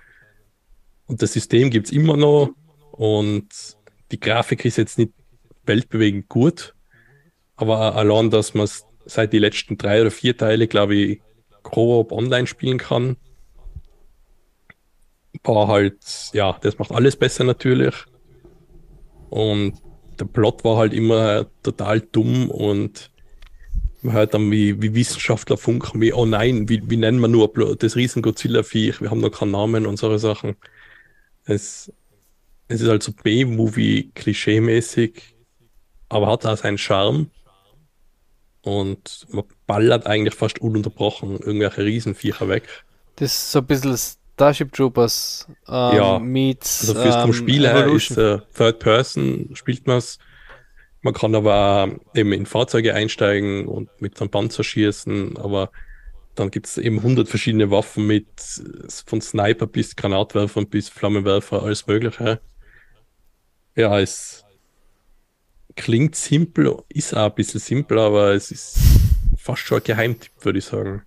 Und das System gibt es immer noch und die Grafik ist jetzt nicht weltbewegend gut, aber allein, dass man seit die letzten drei oder vier Teile, glaube ich, Co-op online spielen kann, war halt, ja, das macht alles besser natürlich. Und der Plot war halt immer total dumm und man hört dann, wie, wie Wissenschaftler funken, wie, oh nein, wie, wie nennen wir nur das riesen Godzilla-Viech, wir haben noch keinen Namen und solche Sachen. Es, es ist halt so B-Movie klischee-mäßig, aber hat auch seinen Charme. Und man ballert eigentlich fast ununterbrochen irgendwelche Riesenviecher weg. Das ist so ein bisschen Starship Troopers ähm, ja, meets also fürs ähm, Spiel her ist äh, Third Person, spielt man es. Man kann aber eben in Fahrzeuge einsteigen und mit einem Panzer schießen, aber dann gibt es eben 100 verschiedene Waffen mit von Sniper bis Granatwerfer bis Flammenwerfer, alles mögliche. Ja, es klingt simpel, ist auch ein bisschen simpel, aber es ist fast schon ein Geheimtipp, würde ich sagen.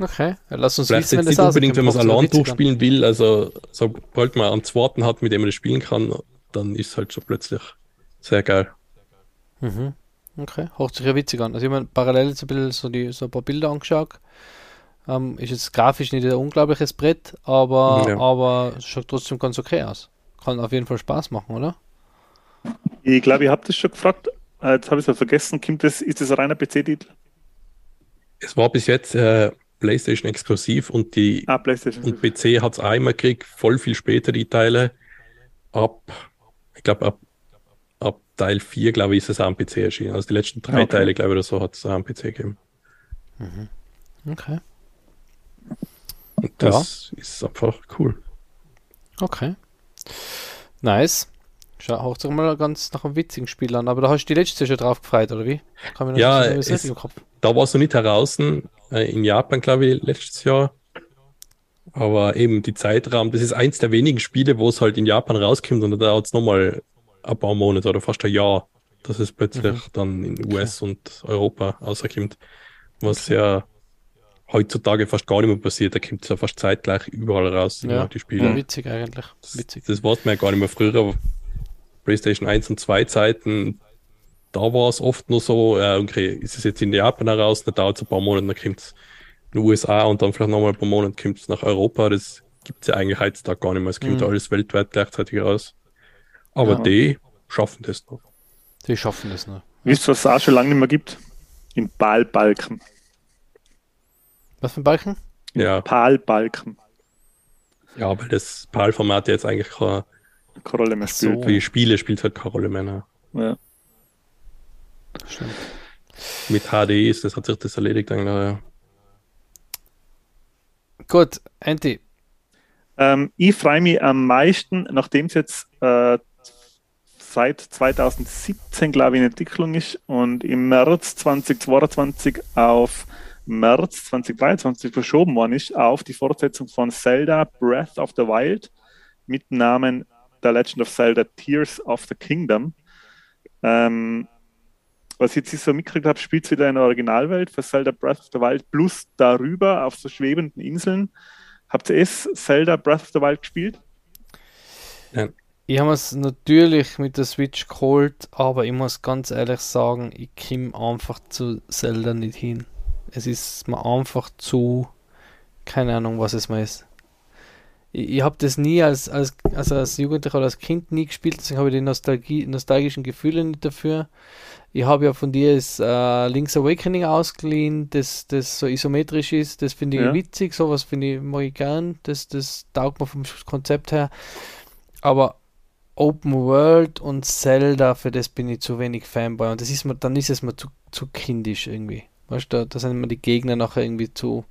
Okay, ja, lass uns Vielleicht wissen, das nicht unbedingt, wenn man es allein durchspielen will, also sobald man einen zweiten hat, mit dem man das spielen kann, dann ist es halt so plötzlich sehr geil. Mhm. Okay, hört sich ja witzig an. Also ich habe parallel jetzt ein bisschen so, die, so ein paar Bilder angeschaut. Ähm, ist jetzt grafisch nicht ein unglaubliches Brett, aber, ja. aber schaut trotzdem ganz okay aus. Kann auf jeden Fall Spaß machen, oder? Ich glaube, ihr habt es schon gefragt. Äh, jetzt habe ich es vergessen. Kommt das, ist das ein reiner PC-Titel? Es war bis jetzt äh, PlayStation exklusiv und die ah, PlayStation. und PC hat es einmal gekriegt, voll viel später die Teile. Ab, ich glaube, ab, ab Teil 4, glaube ich, ist es auch am PC erschienen. Also die letzten drei okay. Teile, glaube ich, oder so, hat es auch am PC gegeben. Mhm. Okay. Und das ja. ist einfach cool. Okay. Nice. Schau, auch doch mal ganz nach einem witzigen Spiel an. Aber da hast du die letzte schon drauf gefreut, oder wie? ja, es, da warst du nicht heraus. Äh, in Japan, glaube ich, letztes Jahr. Aber eben die Zeitraum, das ist eins der wenigen Spiele, wo es halt in Japan rauskommt und da dauert es nochmal ein paar Monate oder fast ein Jahr, dass es plötzlich mhm. dann in US okay. und Europa rauskommt. Was okay. ja heutzutage fast gar nicht mehr passiert. Da kommt es ja fast zeitgleich überall raus, ja. die Spiele. Ja, witzig eigentlich. Witzig. Das, das war es mir ja gar nicht mehr früher. PlayStation 1 und 2 Zeiten, da war es oft nur so, äh, okay, ist es jetzt in Japan heraus, dann dauert es ein paar Monate, dann kommt es in den USA und dann vielleicht nochmal ein paar Monate kommt es nach Europa. Das gibt es ja eigentlich heutzutage gar nicht mehr. Es kommt mhm. alles weltweit gleichzeitig raus. Aber ja. die schaffen das noch. Die schaffen das noch. Wisst ihr, was es auch schon lange nicht mehr gibt? In Ballbalken. Was für ein Balken? Ja. PAL-Balken. Ja, weil das PAL-Format jetzt eigentlich keine, keine Rolle mehr spielt. So. Wie Spiele spielt halt keine Rolle mehr. Ne? Ja. Stimmt. Mit HD ist das, hat sich das erledigt eigentlich, ja. Gut, Anti. Ähm, ich freue mich am meisten, nachdem es jetzt äh, seit 2017, glaube ich, in Entwicklung ist und im März 2022 auf März 2023 verschoben worden ist auf die Fortsetzung von Zelda Breath of the Wild mit Namen The Legend of Zelda Tears of the Kingdom. Ähm, was ich jetzt so mitgekriegt habe, spielt es wieder in der Originalwelt für Zelda Breath of the Wild plus darüber auf so schwebenden Inseln. Habt ihr es Zelda Breath of the Wild gespielt? Ja. Ich habe es natürlich mit der Switch geholt, aber ich muss ganz ehrlich sagen, ich komme einfach zu Zelda nicht hin. Es ist mir einfach zu, keine Ahnung, was es mal ist. Ich, ich habe das nie als, als, also als Jugendlicher oder als Kind nie gespielt, deswegen habe ich die Nostalgie, nostalgischen Gefühle nicht dafür. Ich habe ja von dir das äh, Link's Awakening ausgeliehen, das, das so isometrisch ist. Das finde ich ja. witzig, sowas finde ich, mag ich gern. Das, das taugt mir vom Konzept her. Aber Open World und Zelda, für das bin ich zu wenig Fanboy. Und das ist mir, dann ist es mir zu, zu kindisch irgendwie. Weißt du, da sind immer die Gegner nachher irgendwie zu.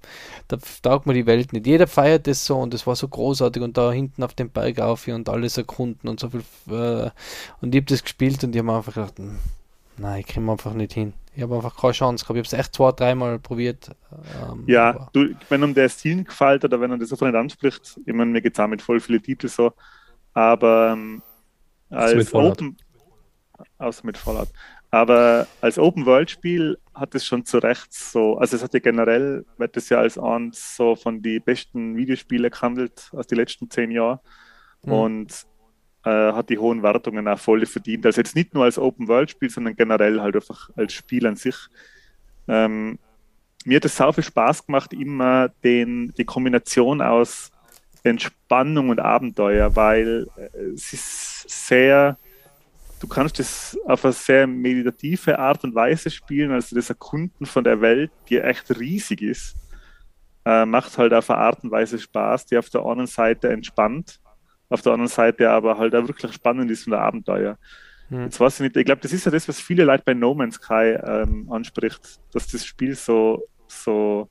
Da taugt man die Welt nicht. Jeder feiert das so und das war so großartig und da hinten auf dem Berg auf und alles erkunden und so viel. Äh, und ich habe das gespielt und ich habe einfach gedacht, hm, nein, ich komme einfach nicht hin. Ich habe einfach keine Chance gehabt. Ich habe es echt zwei, dreimal probiert. Ähm, ja, du, wenn um der Stil gefällt oder wenn er das einfach nicht anspricht, ich meine, mir geht es auch mit voll vielen Titeln so, aber ähm, als Open, außer mit Fallout. Aber als Open-World-Spiel hat es schon zu Recht so, also es hat ja generell, wird es ja als eins so von den besten Videospielen gehandelt aus den letzten zehn Jahren mhm. und äh, hat die hohen Wertungen auch voll verdient. Also jetzt nicht nur als Open-World-Spiel, sondern generell halt einfach als Spiel an sich. Ähm, mir hat es sau viel Spaß gemacht, immer den, die Kombination aus Entspannung und Abenteuer, weil äh, es ist sehr du kannst das auf eine sehr meditative Art und Weise spielen, also das Erkunden von der Welt, die echt riesig ist, äh, macht halt auf eine Art und Weise Spaß, die auf der einen Seite entspannt, auf der anderen Seite aber halt auch wirklich spannend ist von der Abenteuer. Hm. Jetzt weiß ich nicht, ich glaube, das ist ja das, was viele Leute bei No Man's Sky ähm, anspricht, dass das Spiel so, so,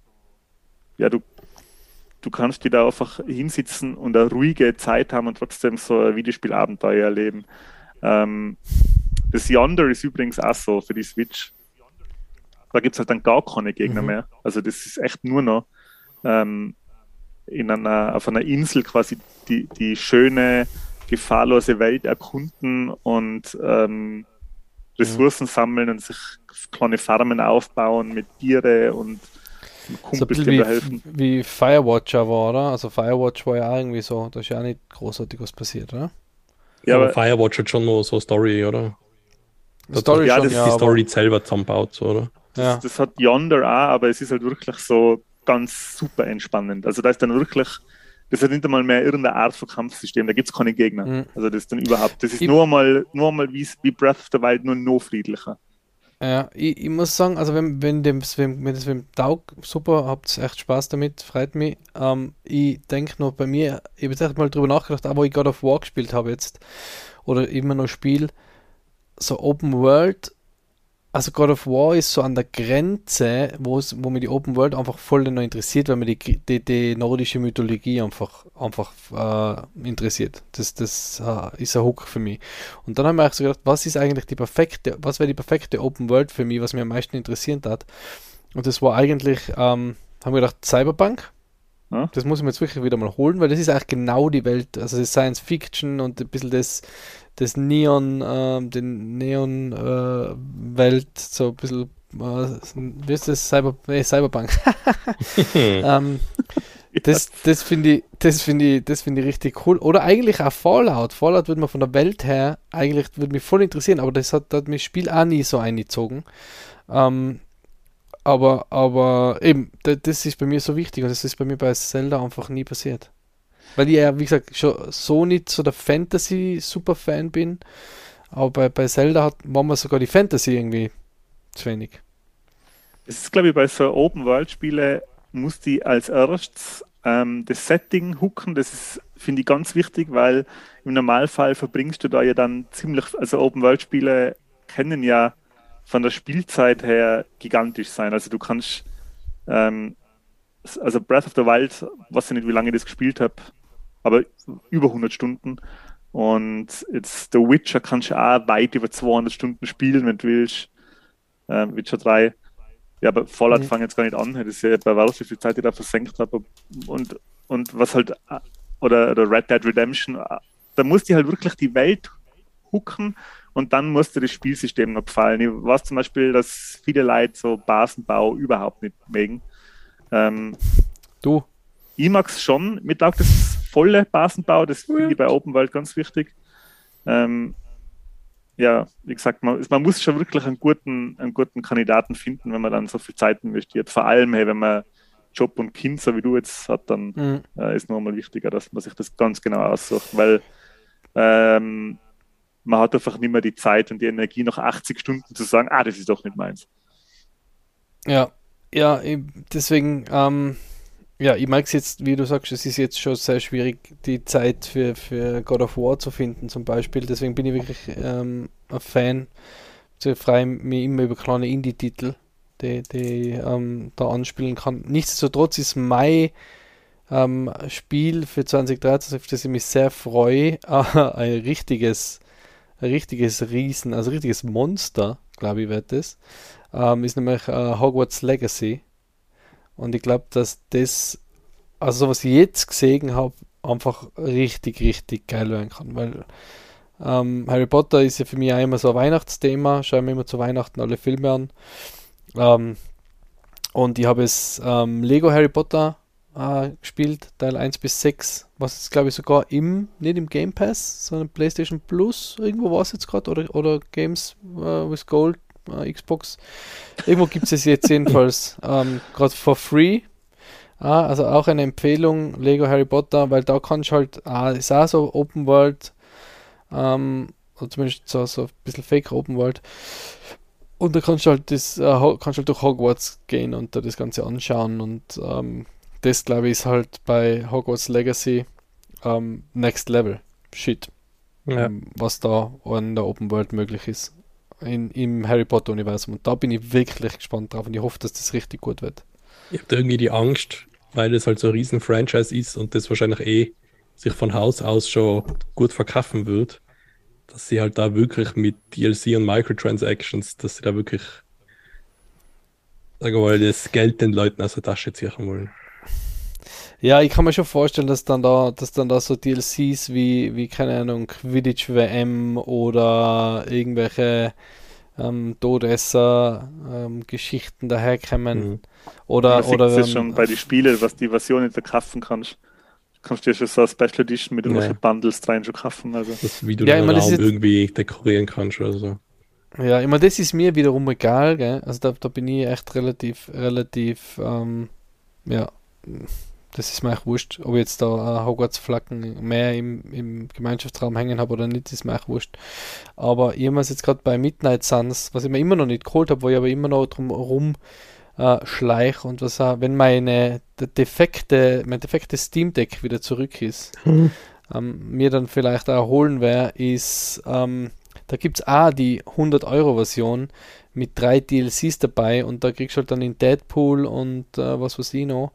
ja, du, du kannst dir da einfach hinsitzen und eine ruhige Zeit haben und trotzdem so ein Videospielabenteuer erleben. Ähm, das Yonder ist übrigens auch so für die Switch. Da gibt es halt dann gar keine Gegner mhm. mehr. Also das ist echt nur noch ähm, in einer, auf einer Insel quasi die, die schöne, gefahrlose Welt erkunden und ähm, Ressourcen sammeln und sich kleine Farmen aufbauen mit Tiere und Kumpels, so wie, helfen. Wie Firewatcher war, oder? Also Firewatch war ja irgendwie so, da ist ja auch nicht großartig was passiert, oder? Ja, aber Firewatch hat schon nur so Story, oder? Story ja, schon, das ja, die Story selber zusammenbaut, so, oder? Das, das, hat Yonder auch, aber es ist halt wirklich so ganz super entspannend. Also da ist dann wirklich, das hat nicht einmal mehr irgendeine Art von Kampfsystem, da gibt es keine Gegner. Mhm. Also das ist dann überhaupt, das ist ich, nur einmal, nur einmal wie, wie Breath of the Wild, nur noch friedlicher. Ja, ich, ich, muss sagen, also wenn, wenn, dem, wenn, wenn das mit dem Taug super, habt echt Spaß damit, freut mich. Ähm, ich denke noch bei mir, ich habe jetzt mal drüber nachgedacht, aber ich God of War gespielt habe jetzt, oder immer noch Spiel, so Open World also God of War ist so an der Grenze, wo mir die Open World einfach voll noch interessiert, weil mir die, die, die nordische Mythologie einfach, einfach äh, interessiert. Das, das äh, ist ein Hook für mich. Und dann haben wir auch so gedacht, was ist eigentlich die perfekte, was wäre die perfekte Open World für mich, was mir am meisten interessiert hat. Und das war eigentlich, ähm, haben wir gedacht, Cyberpunk. Ja. Das muss ich mir jetzt wirklich wieder mal holen, weil das ist eigentlich genau die Welt, also das Science Fiction und ein bisschen das, das Neon, äh, den Neon-Welt, äh, so ein bisschen, äh, wie ist das? Cyber, nee, Cyberpunk. ähm, das das finde ich, das finde ich, das finde ich richtig cool. Oder eigentlich auch Fallout. Fallout würde mir von der Welt her eigentlich würde mich voll interessieren, aber das hat, hat mich Spiel auch nie so eingezogen. Ähm, aber, aber eben, das ist bei mir so wichtig und das ist bei mir bei Zelda einfach nie passiert. Weil ich ja, wie gesagt, schon so nicht so der Fantasy-Super-Fan bin. Aber bei, bei Zelda hat man sogar die Fantasy irgendwie zu wenig. Es ist, glaube ich, bei so Open-World-Spielen muss die als erstes ähm, das Setting hooken. Das ist, finde ich, ganz wichtig, weil im Normalfall verbringst du da ja dann ziemlich, also Open-World-Spiele können ja von der Spielzeit her gigantisch sein. Also du kannst, ähm, also Breath of the Wild, weiß ich nicht, wie lange ich das gespielt habe, aber über 100 Stunden. Und jetzt The Witcher kannst du auch weit über 200 Stunden spielen, wenn du willst. Ähm, Witcher 3. Ja, aber Fallout mhm. fange jetzt gar nicht an. Das ist ja bei Valve, wie viel Zeit ich da versenkt habe. Und, und was halt, oder, oder Red Dead Redemption, da musst du halt wirklich die Welt hucken und dann musst du das Spielsystem noch gefallen. Ich weiß zum Beispiel, dass viele Leute so Basenbau überhaupt nicht mögen. Ähm, du? Ich mag es schon. Mir taugt das volle Basenbau, das finde ich bei Open World ganz wichtig. Ähm, ja, wie gesagt, man, man, muss schon wirklich einen guten, einen guten Kandidaten finden, wenn man dann so viel Zeit investiert. Vor allem, hey, wenn man Job und Kind, so wie du jetzt hat, dann mhm. äh, ist nochmal wichtiger, dass man sich das ganz genau aussucht, weil ähm, man hat einfach nicht mehr die Zeit und die Energie, nach 80 Stunden zu sagen, ah, das ist doch nicht meins. Ja, ja, deswegen, ähm, ja, ich mag es jetzt, wie du sagst, es ist jetzt schon sehr schwierig, die Zeit für, für God of War zu finden, zum Beispiel. Deswegen bin ich wirklich ähm, ein Fan. Ich freue mich immer über kleine Indie-Titel, die, die ähm, da anspielen kann. Nichtsdestotrotz ist mein ähm, Spiel für 2013, auf das ich mich sehr freue, ein richtiges, richtiges Riesen, also richtiges Monster, glaube ich, wird das. Ähm, ist nämlich äh, Hogwarts Legacy und ich glaube, dass das, also was ich jetzt gesehen habe, einfach richtig, richtig geil werden kann. Weil ähm, Harry Potter ist ja für mich auch immer so ein Weihnachtsthema. Schauen wir immer zu Weihnachten alle Filme an. Ähm, und ich habe es ähm, Lego Harry Potter äh, gespielt, Teil 1 bis 6, was jetzt glaube ich sogar im, nicht im Game Pass, sondern PlayStation Plus, irgendwo war es jetzt gerade, oder, oder Games äh, with Gold äh, Xbox. Irgendwo gibt es es jetzt jedenfalls ähm, gerade for free. Ah, also auch eine Empfehlung, Lego Harry Potter, weil da kannst du halt, ah, ist auch so Open World, ähm, oder zumindest so, so ein bisschen Fake Open World. Und da kannst du halt das, äh, kannst halt durch Hogwarts gehen und da das Ganze anschauen und ähm, das glaube ich ist halt bei Hogwarts Legacy ähm, Next Level. Shit. Ja. Ähm, was da in der Open World möglich ist in, im Harry Potter-Universum. Und da bin ich wirklich gespannt drauf und ich hoffe, dass das richtig gut wird. Ich habe irgendwie die Angst, weil das halt so ein riesen Franchise ist und das wahrscheinlich eh sich von Haus aus schon gut verkaufen wird, dass sie halt da wirklich mit DLC und Microtransactions, dass sie da wirklich sagen wir mal, das Geld den Leuten aus der Tasche ziehen wollen. Ja, ich kann mir schon vorstellen, dass dann da, dass dann da so DLCs wie, wie keine Ahnung, Quidditch WM oder irgendwelche ähm, Todesser-Geschichten ähm, daherkommen. Mhm. Oder, Man oder es ähm, schon bei den Spielen, was die Version nicht kaufen kannst. Kannst du dir schon so eine Special Edition mit irgendwelchen ja. Bundles rein schon kaufen. Also. Das, wie du ja, den Raum irgendwie dekorieren kannst oder so. Ja, ich meine, das ist mir wiederum egal, gell? Also da, da bin ich echt relativ, relativ, ähm, ja, das ist mir echt wurscht. Ob ich jetzt da Hogwarts-Flaggen mehr im, im Gemeinschaftsraum hängen habe oder nicht, ist mir echt wurscht. Aber ich habe es jetzt gerade bei Midnight Suns, was ich mir immer noch nicht geholt habe, wo ich aber immer noch drum rum äh, schleich und was auch, wenn meine defekte, mein defektes Steam Deck wieder zurück ist, mhm. ähm, mir dann vielleicht auch holen wäre, ist ähm, da gibt es auch die 100-Euro-Version mit drei DLCs dabei und da kriegst du halt dann in Deadpool und äh, was weiß ich noch.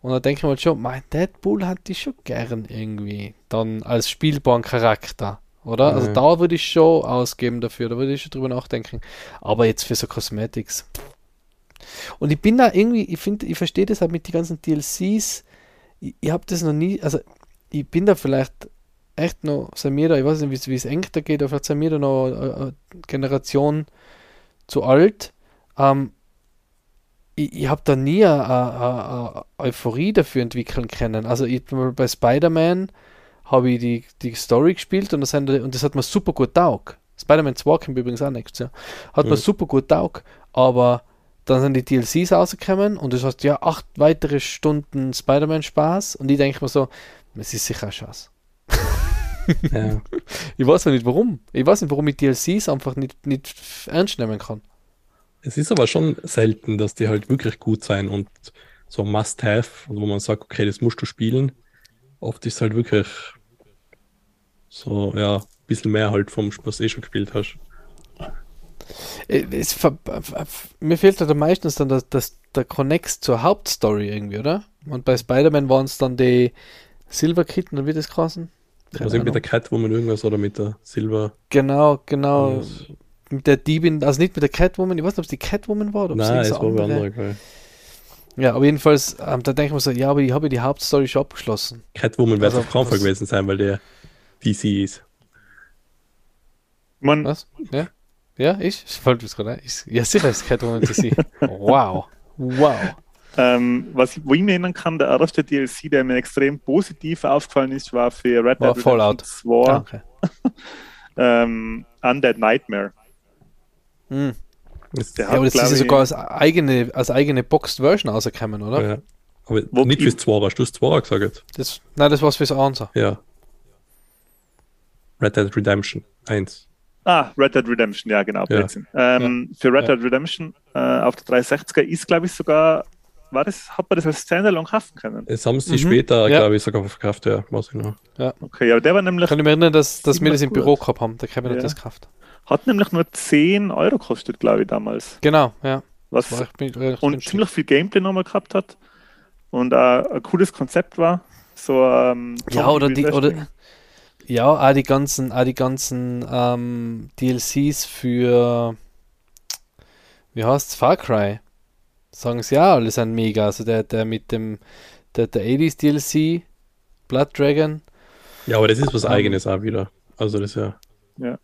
Und da denke ich mal schon, mein Deadpool hatte ich schon gern irgendwie dann als spielbaren Charakter, oder? Mhm. Also da würde ich schon ausgeben dafür, da würde ich schon drüber nachdenken. Aber jetzt für so Cosmetics. Und ich bin da irgendwie, ich finde, ich verstehe das halt mit den ganzen DLCs. Ich, ich habe das noch nie, also ich bin da vielleicht echt noch, sind wir da, ich weiß nicht, wie es eng da geht, aber vielleicht sind wir da noch eine Generation zu alt. Ähm, ich, ich habe da nie eine, Euphorie dafür entwickeln können. Also ich, bei Spider-Man habe ich die, die Story gespielt und das, und das hat mir super gut taugt. Spider-Man 2 kommt übrigens auch nächstes Jahr. Hat mhm. mir super gut taugt, aber dann sind die DLCs rausgekommen und das heißt ja acht weitere Stunden Spider-Man Spaß und ich denke mir so, es ist sicher ein Chance. Ja. ich weiß nicht warum. Ich weiß nicht, warum ich DLCs einfach nicht, nicht ernst nehmen kann. Es ist aber schon selten, dass die halt wirklich gut sein und so Must-Have, wo man sagt, okay, das musst du spielen. Oft ist es halt wirklich so, ja, ein bisschen mehr halt vom, was du eh schon gespielt hast. Äh, mir fehlt halt meistens dann das, das, der Connect zur Hauptstory irgendwie, oder? Und bei Spider-Man waren es dann die Silver Kitten, oder wie das krassen? Was mit der Catwoman irgendwas oder mit der Silver? Genau, genau. Mit der Diebin, also nicht mit der Catwoman, ich weiß nicht, ob es die Catwoman war oder ob Nein, es war andere. andere ja, aber jedenfalls, ähm, da denke ich mir so, ja, aber ich habe die Hauptstory schon abgeschlossen. Catwoman wird also, auf keinen Fall gewesen sein, weil der DC ist. Man. Was? Ja? Ja, ich? Ich wollte es gerade. Ja, sicher ist Catwoman DC. wow. Wow. Ähm, was, wo ich mich erinnern kann, der erste DLC, der mir extrem positiv aufgefallen ist, war für Red Dead Fallout 2 ah, okay. ähm, Undead Nightmare. Hm. ja, aber das ist ja sogar als eigene, als eigene Boxed Version rausgekommen, oder? Ja. Aber wo nicht fürs 2 hast du das 2 gesagt? Das, nein, das war fürs 1. Ja. Red Dead Redemption 1. Ah, Red Dead Redemption, ja, genau. Ja. Ähm, ja. Für Red Dead Redemption äh, auf der 360er ist, glaube ich, sogar war das, hat man das als Standalone kaufen können? Das haben sie mhm. später, ja. glaube ich, sogar verkauft, ja, weiß ich noch. Ja. Okay, aber der war nämlich. Kann ich mich erinnern, dass, dass wir das im Büro gehabt haben, der Kevin ja. hat das gekauft. Hat nämlich nur 10 Euro gekostet, glaube ich, damals. Genau, ja. Was war ich, und günstig. ziemlich viel Gameplay nochmal gehabt hat. Und uh, ein cooles Konzept war. So, ähm, ja, oder die, oder, ja, auch die ganzen, auch die ganzen ähm, DLCs für, wie heißt es, Far Cry sagen sie ja, alle sind mega. Also der, der mit dem, der, der 80s DLC, Blood Dragon. Ja, aber das ist was ähm, eigenes auch wieder. Also das ist ja, ja.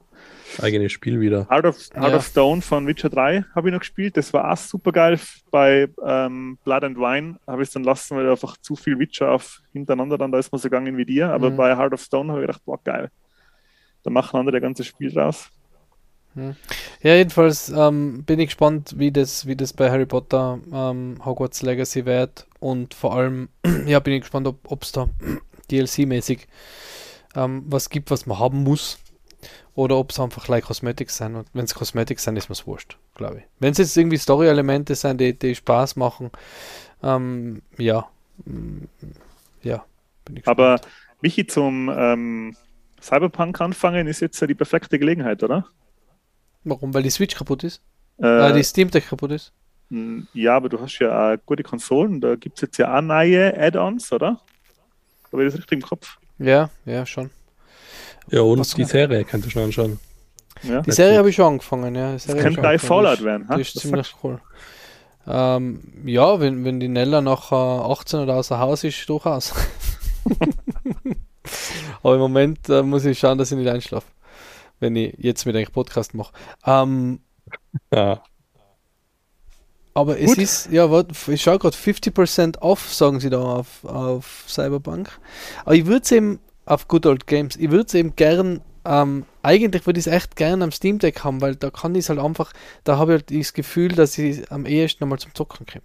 Eigenes Spiel wieder. Out of, ja. of Stone von Witcher 3 habe ich noch gespielt. Das war auch super geil. Bei ähm, Blood and Wine habe ich es dann lassen, weil einfach zu viel Witcher auf hintereinander dann da ist man so gegangen wie dir. Aber mhm. bei Heart of Stone habe ich gedacht, boah, geil. Da machen andere das ganze Spiel draus. Hm. Ja, jedenfalls ähm, bin ich gespannt, wie das, wie das bei Harry Potter ähm, Hogwarts Legacy wird und vor allem, ja, bin ich gespannt, ob es da DLC-mäßig ähm, was gibt, was man haben muss oder ob es einfach like Cosmetics sind und wenn es Cosmetics sind, ist mir es wurscht, glaube ich. Wenn es jetzt irgendwie Story-Elemente sind, die, die Spaß machen, ähm, ja, mm, ja, bin ich gespannt. Aber Michi zum ähm, Cyberpunk anfangen ist jetzt die perfekte Gelegenheit, oder? Warum? Weil die Switch kaputt ist? Äh, äh, die Steam Deck kaputt ist? Ja, aber du hast ja auch gute Konsolen. Da gibt es jetzt ja auch neue Add-ons, oder? Habe ich das richtig im Kopf? Ja, ja, schon. Ja, und Was die Serie könnt ihr schon anschauen. Ja. Die Serie habe ich schon angefangen, ja. Das könnte gleich Fallout werden. Das ist ziemlich cool. Ähm, ja, wenn, wenn die Nella nach äh, 18 oder außer Haus ist, durchaus. Aber im Moment äh, muss ich schauen, dass ich nicht einschlafe wenn ich jetzt mit einem Podcast mache. Ähm, ja. Aber es Gut. ist, ja, warte, ich schaue gerade 50% off, sagen sie da auf, auf Cyberpunk. Aber ich würde es eben auf Good Old Games, ich würde es eben gern ähm, eigentlich würde ich es echt gerne am Steam Deck haben, weil da kann ich es halt einfach, da habe ich halt das Gefühl, dass ich am ehesten nochmal zum Zocken komme.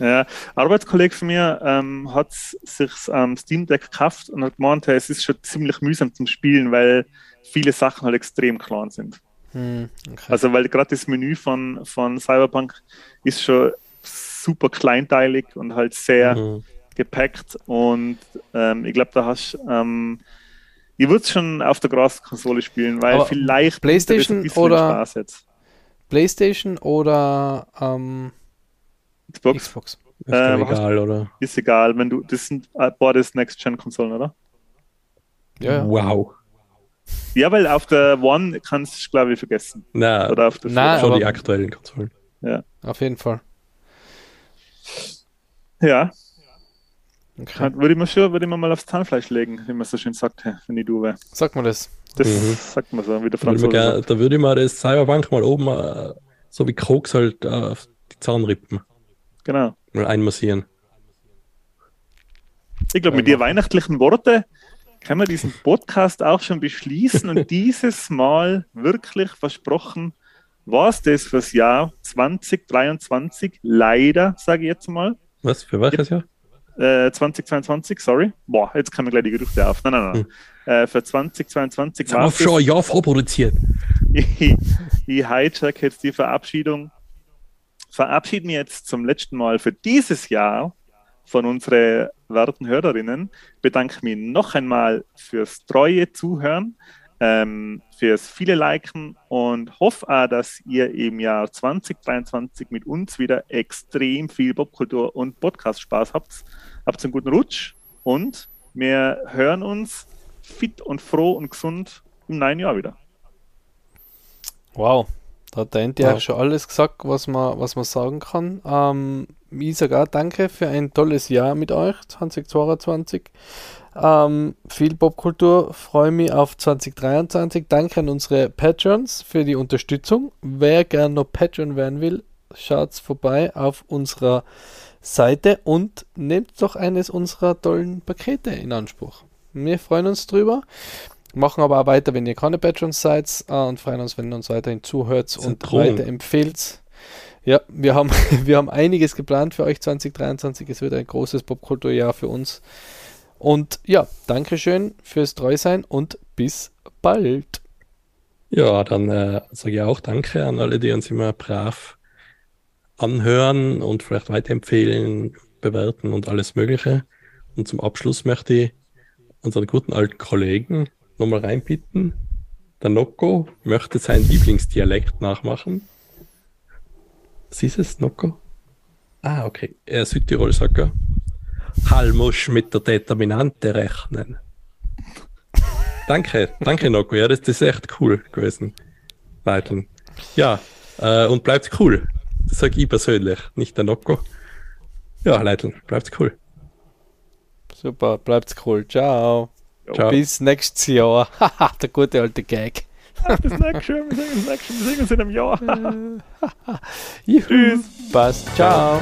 Ja, ein Arbeitskollege von mir ähm, hat sich am Steam Deck gekauft und hat gemeint, es ist schon ziemlich mühsam zum Spielen, weil viele Sachen halt extrem klein sind. Hm, okay. Also weil gerade das Menü von, von Cyberpunk ist schon super kleinteilig und halt sehr mhm. Gepackt und ähm, ich glaube, da hast ähm, ich würde es schon auf der großen Konsole spielen, weil Aber vielleicht PlayStation oder PlayStation oder ähm, Xbox. Xbox. Ist äh, egal, oder? Ist egal, wenn du, das sind äh, beides Next-Gen-Konsolen, oder? Ja, ja. Wow. Ja, weil auf der One kannst du, glaube ich, vergessen. Na, oder auf der na, schon die aktuellen Konsolen. Ja. Auf jeden Fall. Ja. Okay. Würde ich mir schon, würde ich mir mal aufs Zahnfleisch legen, wie man so schön sagt, wenn ich du wäre. Sagt man das? Das mhm. sagt man so, wie der Franzose würde Da würde ich mal das Cyberbank mal oben, äh, so wie Koks halt, auf die Zahnrippen. Genau. Mal einmassieren. Ich glaube, mit den weihnachtlichen Worten können wir diesen Podcast auch schon beschließen und dieses Mal wirklich versprochen, war es das fürs Jahr 2023. Leider, sage ich jetzt mal. Was, für welches Jahr? Äh, 2022, sorry. Boah, jetzt kommen gleich die Gerüchte auf. Nein, nein, nein. Hm. Äh, für 2022 war es. schon ein Jahr vorproduziert. ich, ich hijack jetzt die Verabschiedung verabschieden wir jetzt zum letzten Mal für dieses Jahr von unseren werten Hörerinnen. Bedanke mich noch einmal fürs treue Zuhören, ähm, fürs viele Liken und hoffe auch, dass ihr im Jahr 2023 mit uns wieder extrem viel Popkultur und Podcast-Spaß habt. Habt einen guten Rutsch und wir hören uns fit und froh und gesund im neuen Jahr wieder. Wow, da hat der Enti ja. schon alles gesagt, was man, was man sagen kann. Ähm, ich sage auch danke für ein tolles Jahr mit euch, 2022. Ähm, viel Popkultur, freue mich auf 2023. Danke an unsere Patrons für die Unterstützung. Wer gerne noch Patron werden will, schaut vorbei auf unserer Seite und nehmt doch eines unserer tollen Pakete in Anspruch. Wir freuen uns drüber. Machen aber auch weiter, wenn ihr keine Patrons seid äh, und freuen uns, wenn ihr uns weiterhin zuhört und weiterempfehlt. Ja, wir haben, wir haben einiges geplant für euch 2023. Es wird ein großes Popkulturjahr für uns. Und ja, Dankeschön fürs Treusein und bis bald. Ja, dann äh, sage ich auch Danke an alle, die uns immer brav anhören und vielleicht weiterempfehlen, bewerten und alles Mögliche. Und zum Abschluss möchte ich unseren guten alten Kollegen nochmal reinbitten. Der Nocco möchte seinen Lieblingsdialekt nachmachen. Was ist es, Nocco? Ah, okay. Er ist Südtirol, sagt er. Hall muss mit der Determinante rechnen. danke, danke Nocco. Ja, das, das ist echt cool gewesen. Weiteln. Ja, äh, und bleibt cool. Das sage ich persönlich, nicht der Nocco. Ja, Leiteln, bleibt cool. Super, bleibt cool. Ciao. Ciao. Bis nächstes Jahr. Haha, der gute alte Gag. Bis nächstes Jahr. Wir sehen uns nächstes Jahr. Wir sehen uns in einem Jahr. Tschüss. Passt. Ciao.